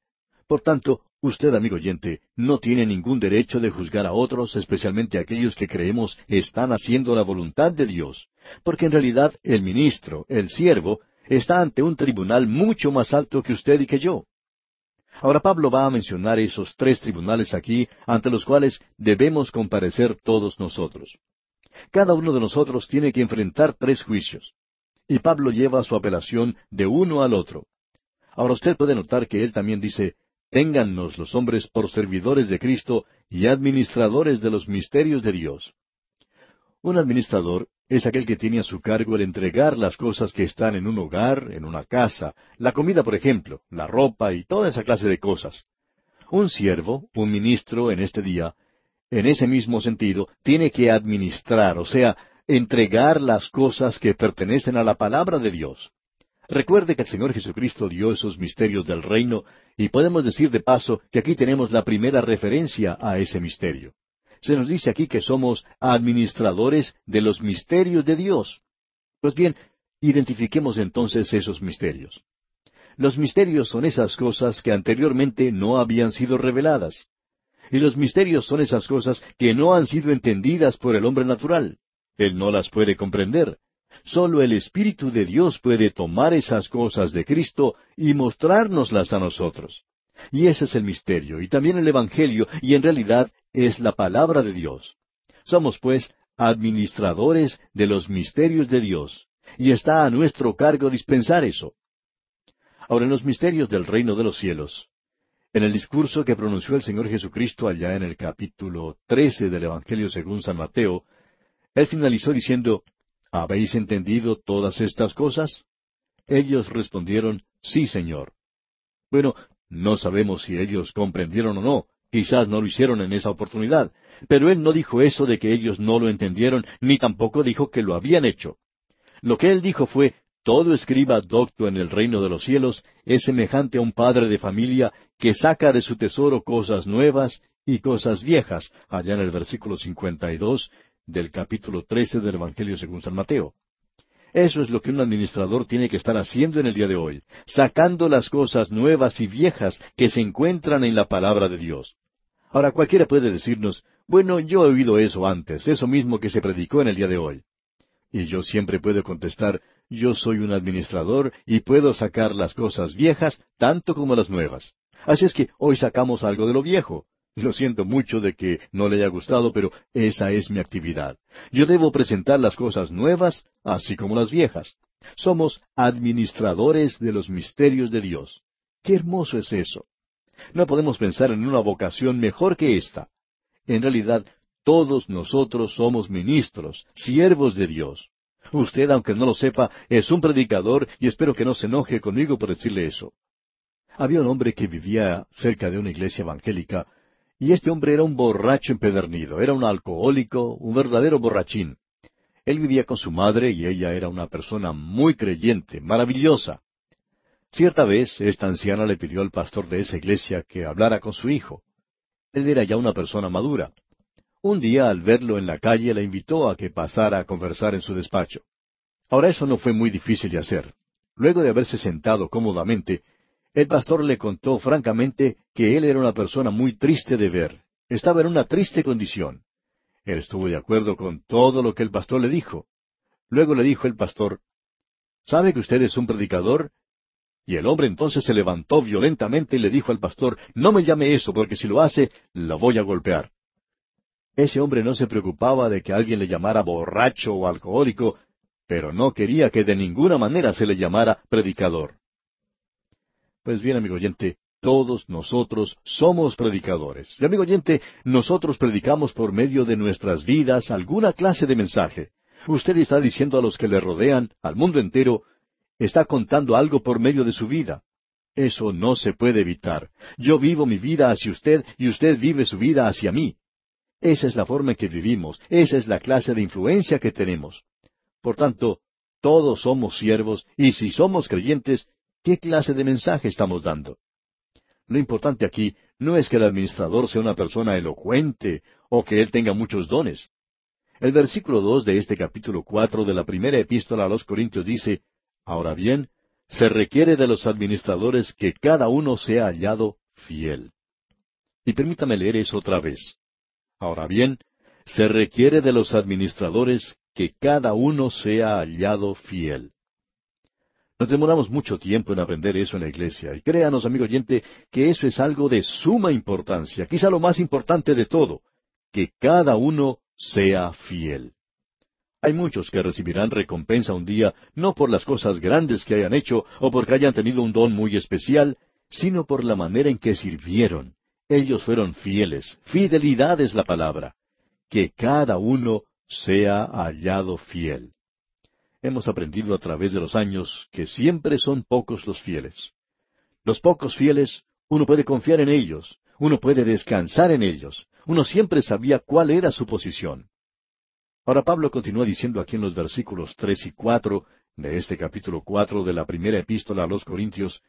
Por tanto, usted, amigo oyente, no tiene ningún derecho de juzgar a otros, especialmente aquellos que creemos están haciendo la voluntad de Dios, porque en realidad el ministro, el siervo, está ante un tribunal mucho más alto que usted y que yo. Ahora Pablo va a mencionar esos tres tribunales aquí ante los cuales debemos comparecer todos nosotros. Cada uno de nosotros tiene que enfrentar tres juicios. Y Pablo lleva su apelación de uno al otro. Ahora usted puede notar que él también dice, Téngannos los hombres por servidores de Cristo y administradores de los misterios de Dios. Un administrador es aquel que tiene a su cargo el entregar las cosas que están en un hogar, en una casa, la comida, por ejemplo, la ropa y toda esa clase de cosas. Un siervo, un ministro en este día, en ese mismo sentido, tiene que administrar, o sea, entregar las cosas que pertenecen a la palabra de Dios. Recuerde que el Señor Jesucristo dio esos misterios del reino y podemos decir de paso que aquí tenemos la primera referencia a ese misterio. Se nos dice aquí que somos administradores de los misterios de Dios. Pues bien, identifiquemos entonces esos misterios. Los misterios son esas cosas que anteriormente no habían sido reveladas. Y los misterios son esas cosas que no han sido entendidas por el hombre natural. Él no las puede comprender. Solo el Espíritu de Dios puede tomar esas cosas de Cristo y mostrárnoslas a nosotros. Y ese es el misterio, y también el Evangelio, y en realidad es la palabra de Dios. Somos, pues, administradores de los misterios de Dios, y está a nuestro cargo dispensar eso. Ahora, en los misterios del reino de los cielos, en el discurso que pronunció el Señor Jesucristo allá en el capítulo trece del Evangelio según San Mateo, Él finalizó diciendo, ¿Habéis entendido todas estas cosas? Ellos respondieron, Sí, Señor. Bueno, no sabemos si ellos comprendieron o no, quizás no lo hicieron en esa oportunidad, pero Él no dijo eso de que ellos no lo entendieron, ni tampoco dijo que lo habían hecho. Lo que Él dijo fue, todo escriba docto en el reino de los cielos es semejante a un padre de familia que saca de su tesoro cosas nuevas y cosas viejas, allá en el versículo 52 del capítulo 13 del Evangelio según San Mateo. Eso es lo que un administrador tiene que estar haciendo en el día de hoy, sacando las cosas nuevas y viejas que se encuentran en la palabra de Dios. Ahora cualquiera puede decirnos, bueno, yo he oído eso antes, eso mismo que se predicó en el día de hoy. Y yo siempre puedo contestar, yo soy un administrador y puedo sacar las cosas viejas tanto como las nuevas. Así es que hoy sacamos algo de lo viejo. Lo siento mucho de que no le haya gustado, pero esa es mi actividad. Yo debo presentar las cosas nuevas, así como las viejas. Somos administradores de los misterios de Dios. Qué hermoso es eso. No podemos pensar en una vocación mejor que esta. En realidad, todos nosotros somos ministros, siervos de Dios. Usted, aunque no lo sepa, es un predicador y espero que no se enoje conmigo por decirle eso. Había un hombre que vivía cerca de una iglesia evangélica y este hombre era un borracho empedernido, era un alcohólico, un verdadero borrachín. Él vivía con su madre y ella era una persona muy creyente, maravillosa. Cierta vez esta anciana le pidió al pastor de esa iglesia que hablara con su hijo. Él era ya una persona madura. Un día, al verlo en la calle, le invitó a que pasara a conversar en su despacho. Ahora eso no fue muy difícil de hacer. Luego de haberse sentado cómodamente, el pastor le contó francamente que él era una persona muy triste de ver. Estaba en una triste condición. Él estuvo de acuerdo con todo lo que el pastor le dijo. Luego le dijo el pastor, ¿Sabe que usted es un predicador? Y el hombre entonces se levantó violentamente y le dijo al pastor, No me llame eso, porque si lo hace, lo voy a golpear. Ese hombre no se preocupaba de que alguien le llamara borracho o alcohólico, pero no quería que de ninguna manera se le llamara predicador. Pues bien, amigo oyente, todos nosotros somos predicadores. Y amigo oyente, nosotros predicamos por medio de nuestras vidas alguna clase de mensaje. Usted está diciendo a los que le rodean, al mundo entero, está contando algo por medio de su vida. Eso no se puede evitar. Yo vivo mi vida hacia usted y usted vive su vida hacia mí. Esa es la forma en que vivimos, esa es la clase de influencia que tenemos. Por tanto, todos somos siervos y si somos creyentes, ¿qué clase de mensaje estamos dando? Lo importante aquí no es que el administrador sea una persona elocuente o que él tenga muchos dones. El versículo dos de este capítulo cuatro de la primera epístola a los Corintios dice, Ahora bien, se requiere de los administradores que cada uno sea hallado fiel. Y permítame leer eso otra vez. Ahora bien, se requiere de los administradores que cada uno sea hallado fiel. Nos demoramos mucho tiempo en aprender eso en la iglesia, y créanos, amigo oyente, que eso es algo de suma importancia, quizá lo más importante de todo, que cada uno sea fiel. Hay muchos que recibirán recompensa un día no por las cosas grandes que hayan hecho o porque hayan tenido un don muy especial, sino por la manera en que sirvieron. Ellos fueron fieles. Fidelidad es la palabra. Que cada uno sea hallado fiel. Hemos aprendido a través de los años que siempre son pocos los fieles. Los pocos fieles, uno puede confiar en ellos, uno puede descansar en ellos, uno siempre sabía cuál era su posición. Ahora Pablo continúa diciendo aquí en los versículos tres y cuatro de este capítulo cuatro de la primera epístola a los Corintios,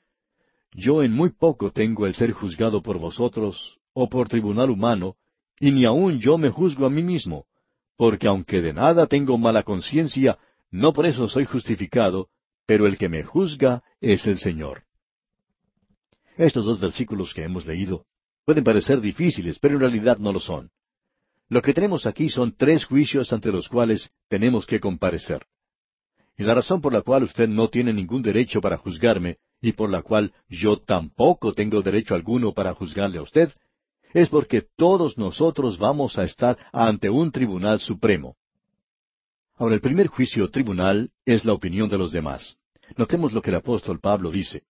Yo en muy poco tengo el ser juzgado por vosotros, o por tribunal humano, y ni aun yo me juzgo a mí mismo, porque aunque de nada tengo mala conciencia, no por eso soy justificado, pero el que me juzga es el Señor. Estos dos versículos que hemos leído pueden parecer difíciles, pero en realidad no lo son. Lo que tenemos aquí son tres juicios ante los cuales tenemos que comparecer. Y la razón por la cual usted no tiene ningún derecho para juzgarme, y por la cual yo tampoco tengo derecho alguno para juzgarle a usted, es porque todos nosotros vamos a estar ante un tribunal supremo. Ahora, el primer juicio tribunal es la opinión de los demás. Notemos lo que el apóstol Pablo dice.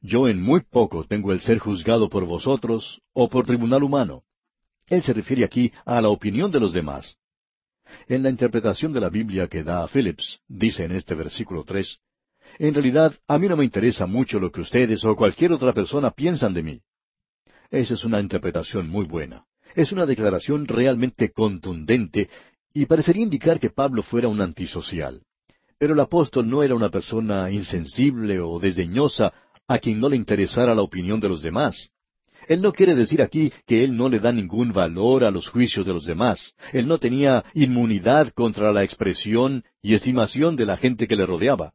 Yo en muy poco tengo el ser juzgado por vosotros o por tribunal humano. Él se refiere aquí a la opinión de los demás. En la interpretación de la Biblia que da a Phillips, dice en este versículo tres, En realidad, a mí no me interesa mucho lo que ustedes o cualquier otra persona piensan de mí. Esa es una interpretación muy buena. Es una declaración realmente contundente y parecería indicar que Pablo fuera un antisocial. Pero el apóstol no era una persona insensible o desdeñosa a quien no le interesara la opinión de los demás. Él no quiere decir aquí que él no le da ningún valor a los juicios de los demás. Él no tenía inmunidad contra la expresión y estimación de la gente que le rodeaba.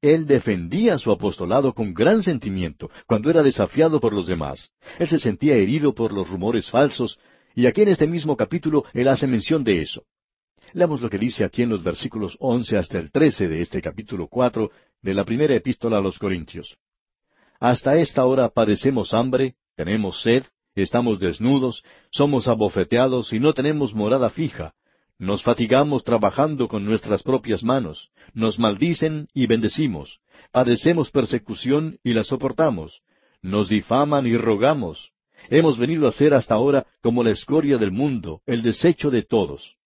Él defendía su apostolado con gran sentimiento cuando era desafiado por los demás. Él se sentía herido por los rumores falsos, y aquí en este mismo capítulo él hace mención de eso. Leamos lo que dice aquí en los versículos once hasta el trece de este capítulo cuatro de la primera epístola a los Corintios. Hasta esta hora padecemos hambre, tenemos sed, estamos desnudos, somos abofeteados y no tenemos morada fija. Nos fatigamos trabajando con nuestras propias manos, nos maldicen y bendecimos, padecemos persecución y la soportamos, nos difaman y rogamos. Hemos venido a ser hasta ahora como la escoria del mundo, el desecho de todos.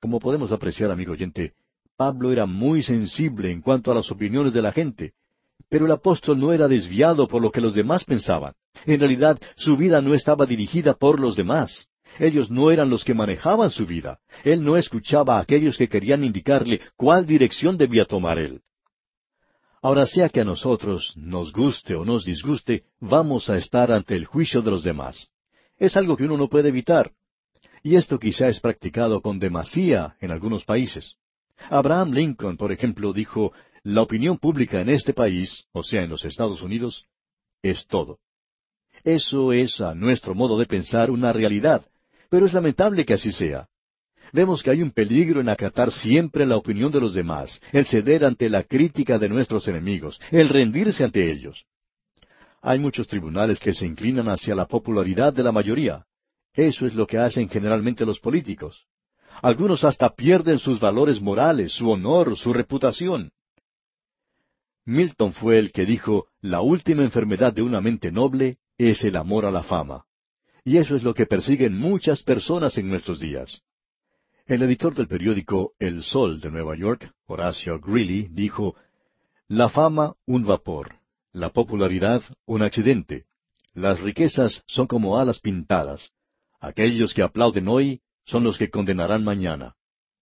Como podemos apreciar, amigo oyente, Pablo era muy sensible en cuanto a las opiniones de la gente, pero el apóstol no era desviado por lo que los demás pensaban. En realidad, su vida no estaba dirigida por los demás. Ellos no eran los que manejaban su vida. Él no escuchaba a aquellos que querían indicarle cuál dirección debía tomar él. Ahora sea que a nosotros, nos guste o nos disguste, vamos a estar ante el juicio de los demás. Es algo que uno no puede evitar. Y esto quizá es practicado con demasía en algunos países. Abraham Lincoln, por ejemplo, dijo, la opinión pública en este país, o sea, en los Estados Unidos, es todo. Eso es, a nuestro modo de pensar, una realidad, pero es lamentable que así sea. Vemos que hay un peligro en acatar siempre la opinión de los demás, el ceder ante la crítica de nuestros enemigos, el rendirse ante ellos. Hay muchos tribunales que se inclinan hacia la popularidad de la mayoría. Eso es lo que hacen generalmente los políticos. Algunos hasta pierden sus valores morales, su honor, su reputación. Milton fue el que dijo, la última enfermedad de una mente noble es el amor a la fama. Y eso es lo que persiguen muchas personas en nuestros días. El editor del periódico El Sol de Nueva York, Horacio Greeley, dijo, La fama un vapor, la popularidad un accidente, las riquezas son como alas pintadas, aquellos que aplauden hoy son los que condenarán mañana.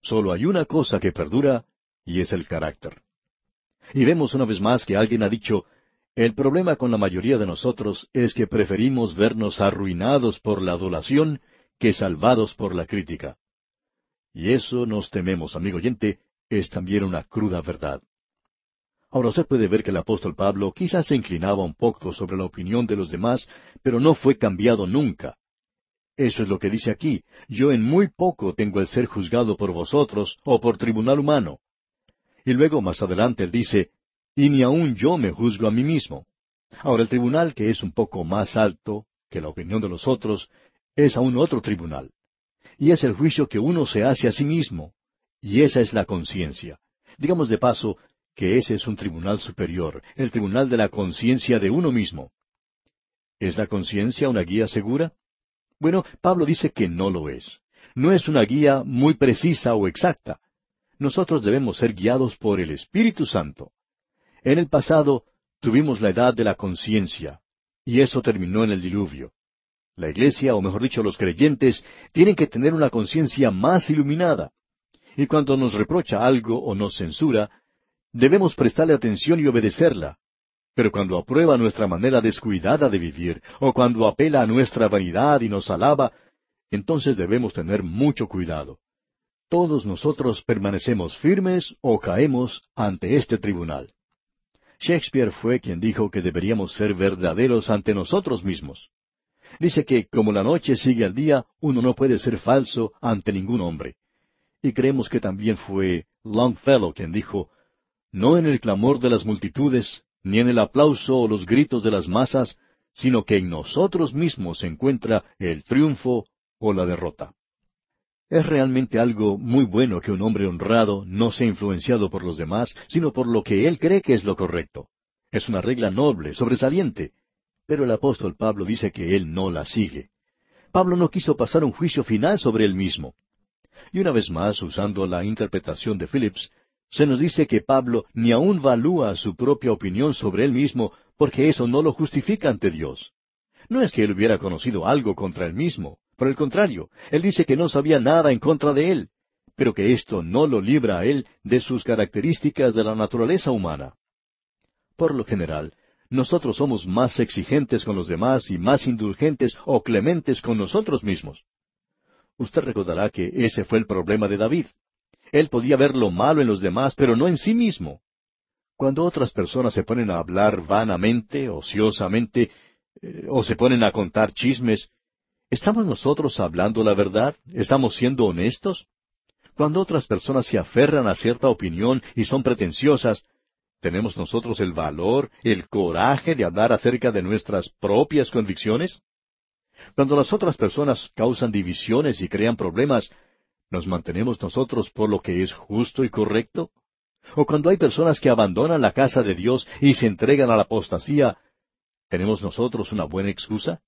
Solo hay una cosa que perdura, y es el carácter. Y vemos una vez más que alguien ha dicho, el problema con la mayoría de nosotros es que preferimos vernos arruinados por la adulación que salvados por la crítica. Y eso nos tememos, amigo oyente, es también una cruda verdad. Ahora usted puede ver que el apóstol Pablo quizás se inclinaba un poco sobre la opinión de los demás, pero no fue cambiado nunca. Eso es lo que dice aquí. Yo en muy poco tengo el ser juzgado por vosotros o por tribunal humano. Y luego más adelante él dice, y ni aun yo me juzgo a mí mismo. Ahora el tribunal que es un poco más alto que la opinión de los otros es aún otro tribunal. Y es el juicio que uno se hace a sí mismo. Y esa es la conciencia. Digamos de paso que ese es un tribunal superior, el tribunal de la conciencia de uno mismo. ¿Es la conciencia una guía segura? Bueno, Pablo dice que no lo es. No es una guía muy precisa o exacta. Nosotros debemos ser guiados por el Espíritu Santo. En el pasado tuvimos la edad de la conciencia, y eso terminó en el diluvio. La iglesia, o mejor dicho, los creyentes, tienen que tener una conciencia más iluminada. Y cuando nos reprocha algo o nos censura, debemos prestarle atención y obedecerla. Pero cuando aprueba nuestra manera descuidada de vivir, o cuando apela a nuestra vanidad y nos alaba, entonces debemos tener mucho cuidado. Todos nosotros permanecemos firmes o caemos ante este tribunal. Shakespeare fue quien dijo que deberíamos ser verdaderos ante nosotros mismos. Dice que como la noche sigue al día, uno no puede ser falso ante ningún hombre. Y creemos que también fue Longfellow quien dijo, no en el clamor de las multitudes, ni en el aplauso o los gritos de las masas, sino que en nosotros mismos se encuentra el triunfo o la derrota. Es realmente algo muy bueno que un hombre honrado no sea influenciado por los demás, sino por lo que él cree que es lo correcto. Es una regla noble, sobresaliente. Pero el apóstol Pablo dice que él no la sigue. Pablo no quiso pasar un juicio final sobre él mismo. Y una vez más, usando la interpretación de Phillips, se nos dice que Pablo ni aun valúa su propia opinión sobre él mismo, porque eso no lo justifica ante Dios. No es que él hubiera conocido algo contra él mismo, por el contrario, él dice que no sabía nada en contra de él, pero que esto no lo libra a él de sus características de la naturaleza humana. Por lo general, nosotros somos más exigentes con los demás y más indulgentes o clementes con nosotros mismos. Usted recordará que ese fue el problema de David. Él podía ver lo malo en los demás, pero no en sí mismo. Cuando otras personas se ponen a hablar vanamente, ociosamente, eh, o se ponen a contar chismes, ¿Estamos nosotros hablando la verdad? ¿Estamos siendo honestos? Cuando otras personas se aferran a cierta opinión y son pretenciosas, ¿tenemos nosotros el valor, el coraje de hablar acerca de nuestras propias convicciones? Cuando las otras personas causan divisiones y crean problemas, ¿nos mantenemos nosotros por lo que es justo y correcto? ¿O cuando hay personas que abandonan la casa de Dios y se entregan a la apostasía, ¿tenemos nosotros una buena excusa?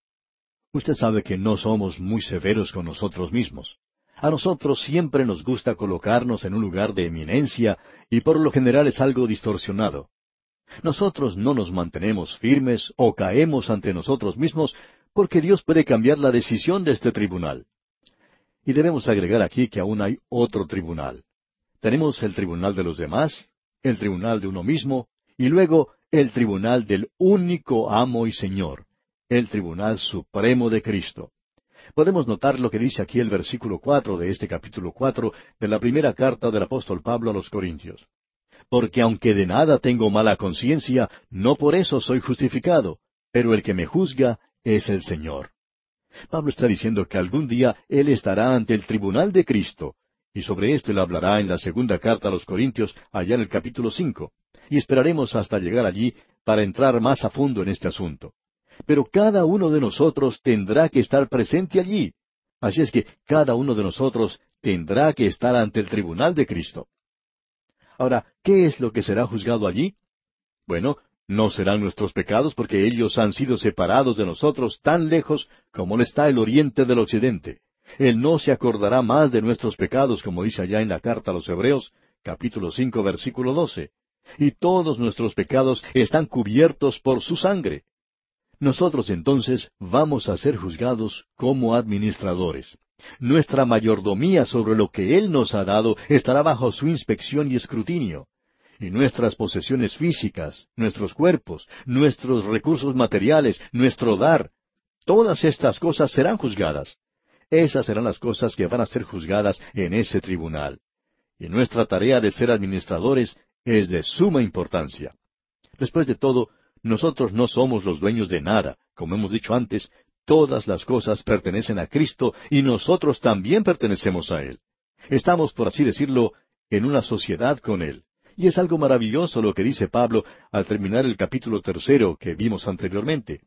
Usted sabe que no somos muy severos con nosotros mismos. A nosotros siempre nos gusta colocarnos en un lugar de eminencia y por lo general es algo distorsionado. Nosotros no nos mantenemos firmes o caemos ante nosotros mismos porque Dios puede cambiar la decisión de este tribunal. Y debemos agregar aquí que aún hay otro tribunal. Tenemos el tribunal de los demás, el tribunal de uno mismo, y luego el tribunal del único amo y Señor, el tribunal supremo de Cristo. Podemos notar lo que dice aquí el versículo cuatro de este capítulo cuatro de la primera carta del apóstol Pablo a los Corintios. Porque aunque de nada tengo mala conciencia, no por eso soy justificado, pero el que me juzga es el Señor. Pablo está diciendo que algún día él estará ante el tribunal de Cristo, y sobre esto él hablará en la segunda carta a los Corintios, allá en el capítulo cinco, y esperaremos hasta llegar allí para entrar más a fondo en este asunto. Pero cada uno de nosotros tendrá que estar presente allí. Así es que cada uno de nosotros tendrá que estar ante el tribunal de Cristo. Ahora, ¿qué es lo que será juzgado allí? Bueno, no serán nuestros pecados porque ellos han sido separados de nosotros tan lejos como está el oriente del occidente. Él no se acordará más de nuestros pecados, como dice allá en la carta a los Hebreos, capítulo cinco, versículo doce. Y todos nuestros pecados están cubiertos por su sangre. Nosotros entonces vamos a ser juzgados como administradores. Nuestra mayordomía sobre lo que Él nos ha dado estará bajo su inspección y escrutinio. Y nuestras posesiones físicas, nuestros cuerpos, nuestros recursos materiales, nuestro dar, todas estas cosas serán juzgadas. Esas serán las cosas que van a ser juzgadas en ese tribunal. Y nuestra tarea de ser administradores es de suma importancia. Después de todo, nosotros no somos los dueños de nada. Como hemos dicho antes, todas las cosas pertenecen a Cristo y nosotros también pertenecemos a Él. Estamos, por así decirlo, en una sociedad con Él. Y es algo maravilloso lo que dice Pablo al terminar el capítulo tercero que vimos anteriormente.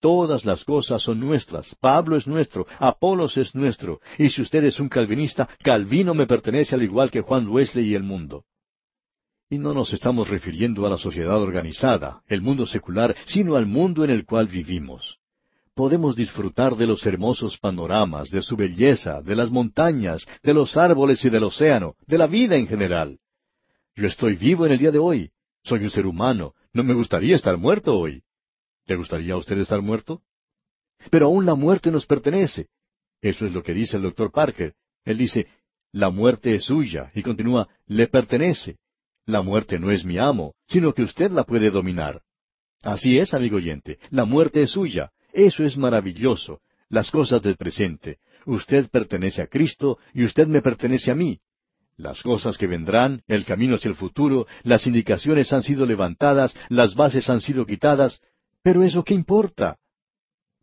Todas las cosas son nuestras. Pablo es nuestro, Apolos es nuestro. Y si usted es un calvinista, Calvino me pertenece al igual que Juan Wesley y el mundo. Y no nos estamos refiriendo a la sociedad organizada, el mundo secular, sino al mundo en el cual vivimos. Podemos disfrutar de los hermosos panoramas, de su belleza, de las montañas, de los árboles y del océano, de la vida en general. Yo estoy vivo en el día de hoy. Soy un ser humano. No me gustaría estar muerto hoy. ¿Le gustaría a usted estar muerto? Pero aún la muerte nos pertenece. Eso es lo que dice el doctor Parker. Él dice, la muerte es suya, y continúa, le pertenece. La muerte no es mi amo, sino que usted la puede dominar. Así es, amigo oyente, la muerte es suya. Eso es maravilloso. Las cosas del presente. Usted pertenece a Cristo y usted me pertenece a mí. Las cosas que vendrán, el camino hacia el futuro, las indicaciones han sido levantadas, las bases han sido quitadas, pero eso qué importa?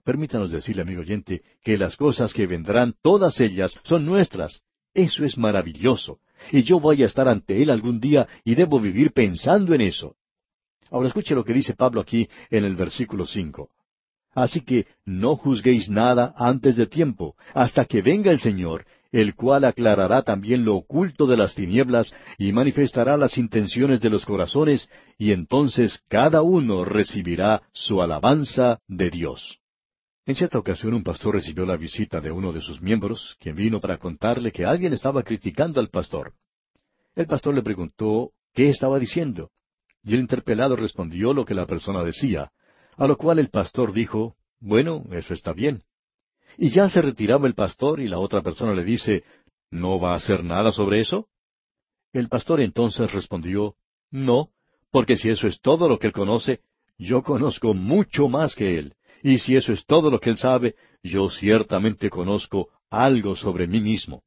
Permítanos decirle, amigo oyente, que las cosas que vendrán, todas ellas, son nuestras. Eso es maravilloso. Y yo voy a estar ante Él algún día y debo vivir pensando en eso. Ahora escuche lo que dice Pablo aquí en el versículo cinco. Así que no juzguéis nada antes de tiempo, hasta que venga el Señor, el cual aclarará también lo oculto de las tinieblas y manifestará las intenciones de los corazones, y entonces cada uno recibirá su alabanza de Dios. En cierta ocasión un pastor recibió la visita de uno de sus miembros, quien vino para contarle que alguien estaba criticando al pastor. El pastor le preguntó qué estaba diciendo, y el interpelado respondió lo que la persona decía, a lo cual el pastor dijo, Bueno, eso está bien. Y ya se retiraba el pastor y la otra persona le dice, ¿No va a hacer nada sobre eso? El pastor entonces respondió, No, porque si eso es todo lo que él conoce, yo conozco mucho más que él. Y si eso es todo lo que él sabe, yo ciertamente conozco algo sobre mí mismo.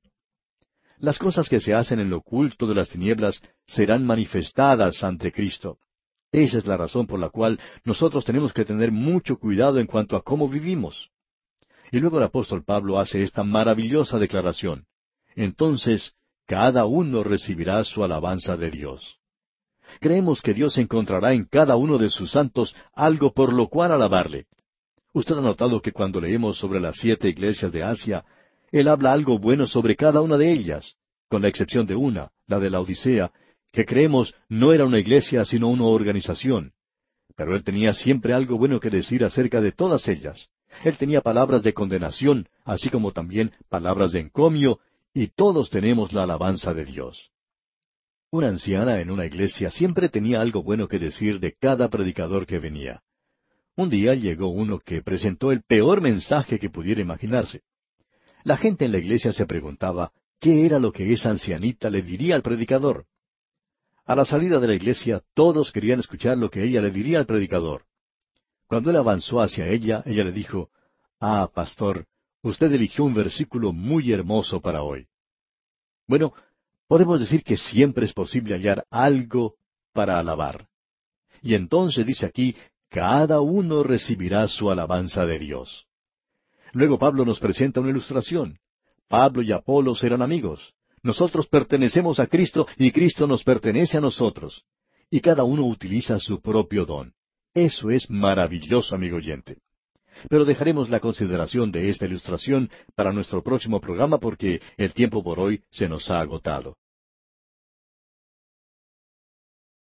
Las cosas que se hacen en lo oculto de las tinieblas serán manifestadas ante Cristo. Esa es la razón por la cual nosotros tenemos que tener mucho cuidado en cuanto a cómo vivimos. Y luego el apóstol Pablo hace esta maravillosa declaración. Entonces, cada uno recibirá su alabanza de Dios. Creemos que Dios encontrará en cada uno de sus santos algo por lo cual alabarle. Usted ha notado que cuando leemos sobre las siete iglesias de Asia, Él habla algo bueno sobre cada una de ellas, con la excepción de una, la de la Odisea, que creemos no era una iglesia sino una organización. Pero Él tenía siempre algo bueno que decir acerca de todas ellas. Él tenía palabras de condenación, así como también palabras de encomio, y todos tenemos la alabanza de Dios. Una anciana en una iglesia siempre tenía algo bueno que decir de cada predicador que venía. Un día llegó uno que presentó el peor mensaje que pudiera imaginarse. La gente en la iglesia se preguntaba qué era lo que esa ancianita le diría al predicador. A la salida de la iglesia todos querían escuchar lo que ella le diría al predicador. Cuando él avanzó hacia ella, ella le dijo, Ah, pastor, usted eligió un versículo muy hermoso para hoy. Bueno, podemos decir que siempre es posible hallar algo para alabar. Y entonces dice aquí, cada uno recibirá su alabanza de Dios. Luego Pablo nos presenta una ilustración. Pablo y Apolos eran amigos. Nosotros pertenecemos a Cristo y Cristo nos pertenece a nosotros. Y cada uno utiliza su propio don. Eso es maravilloso, amigo oyente. Pero dejaremos la consideración de esta ilustración para nuestro próximo programa porque el tiempo por hoy se nos ha agotado.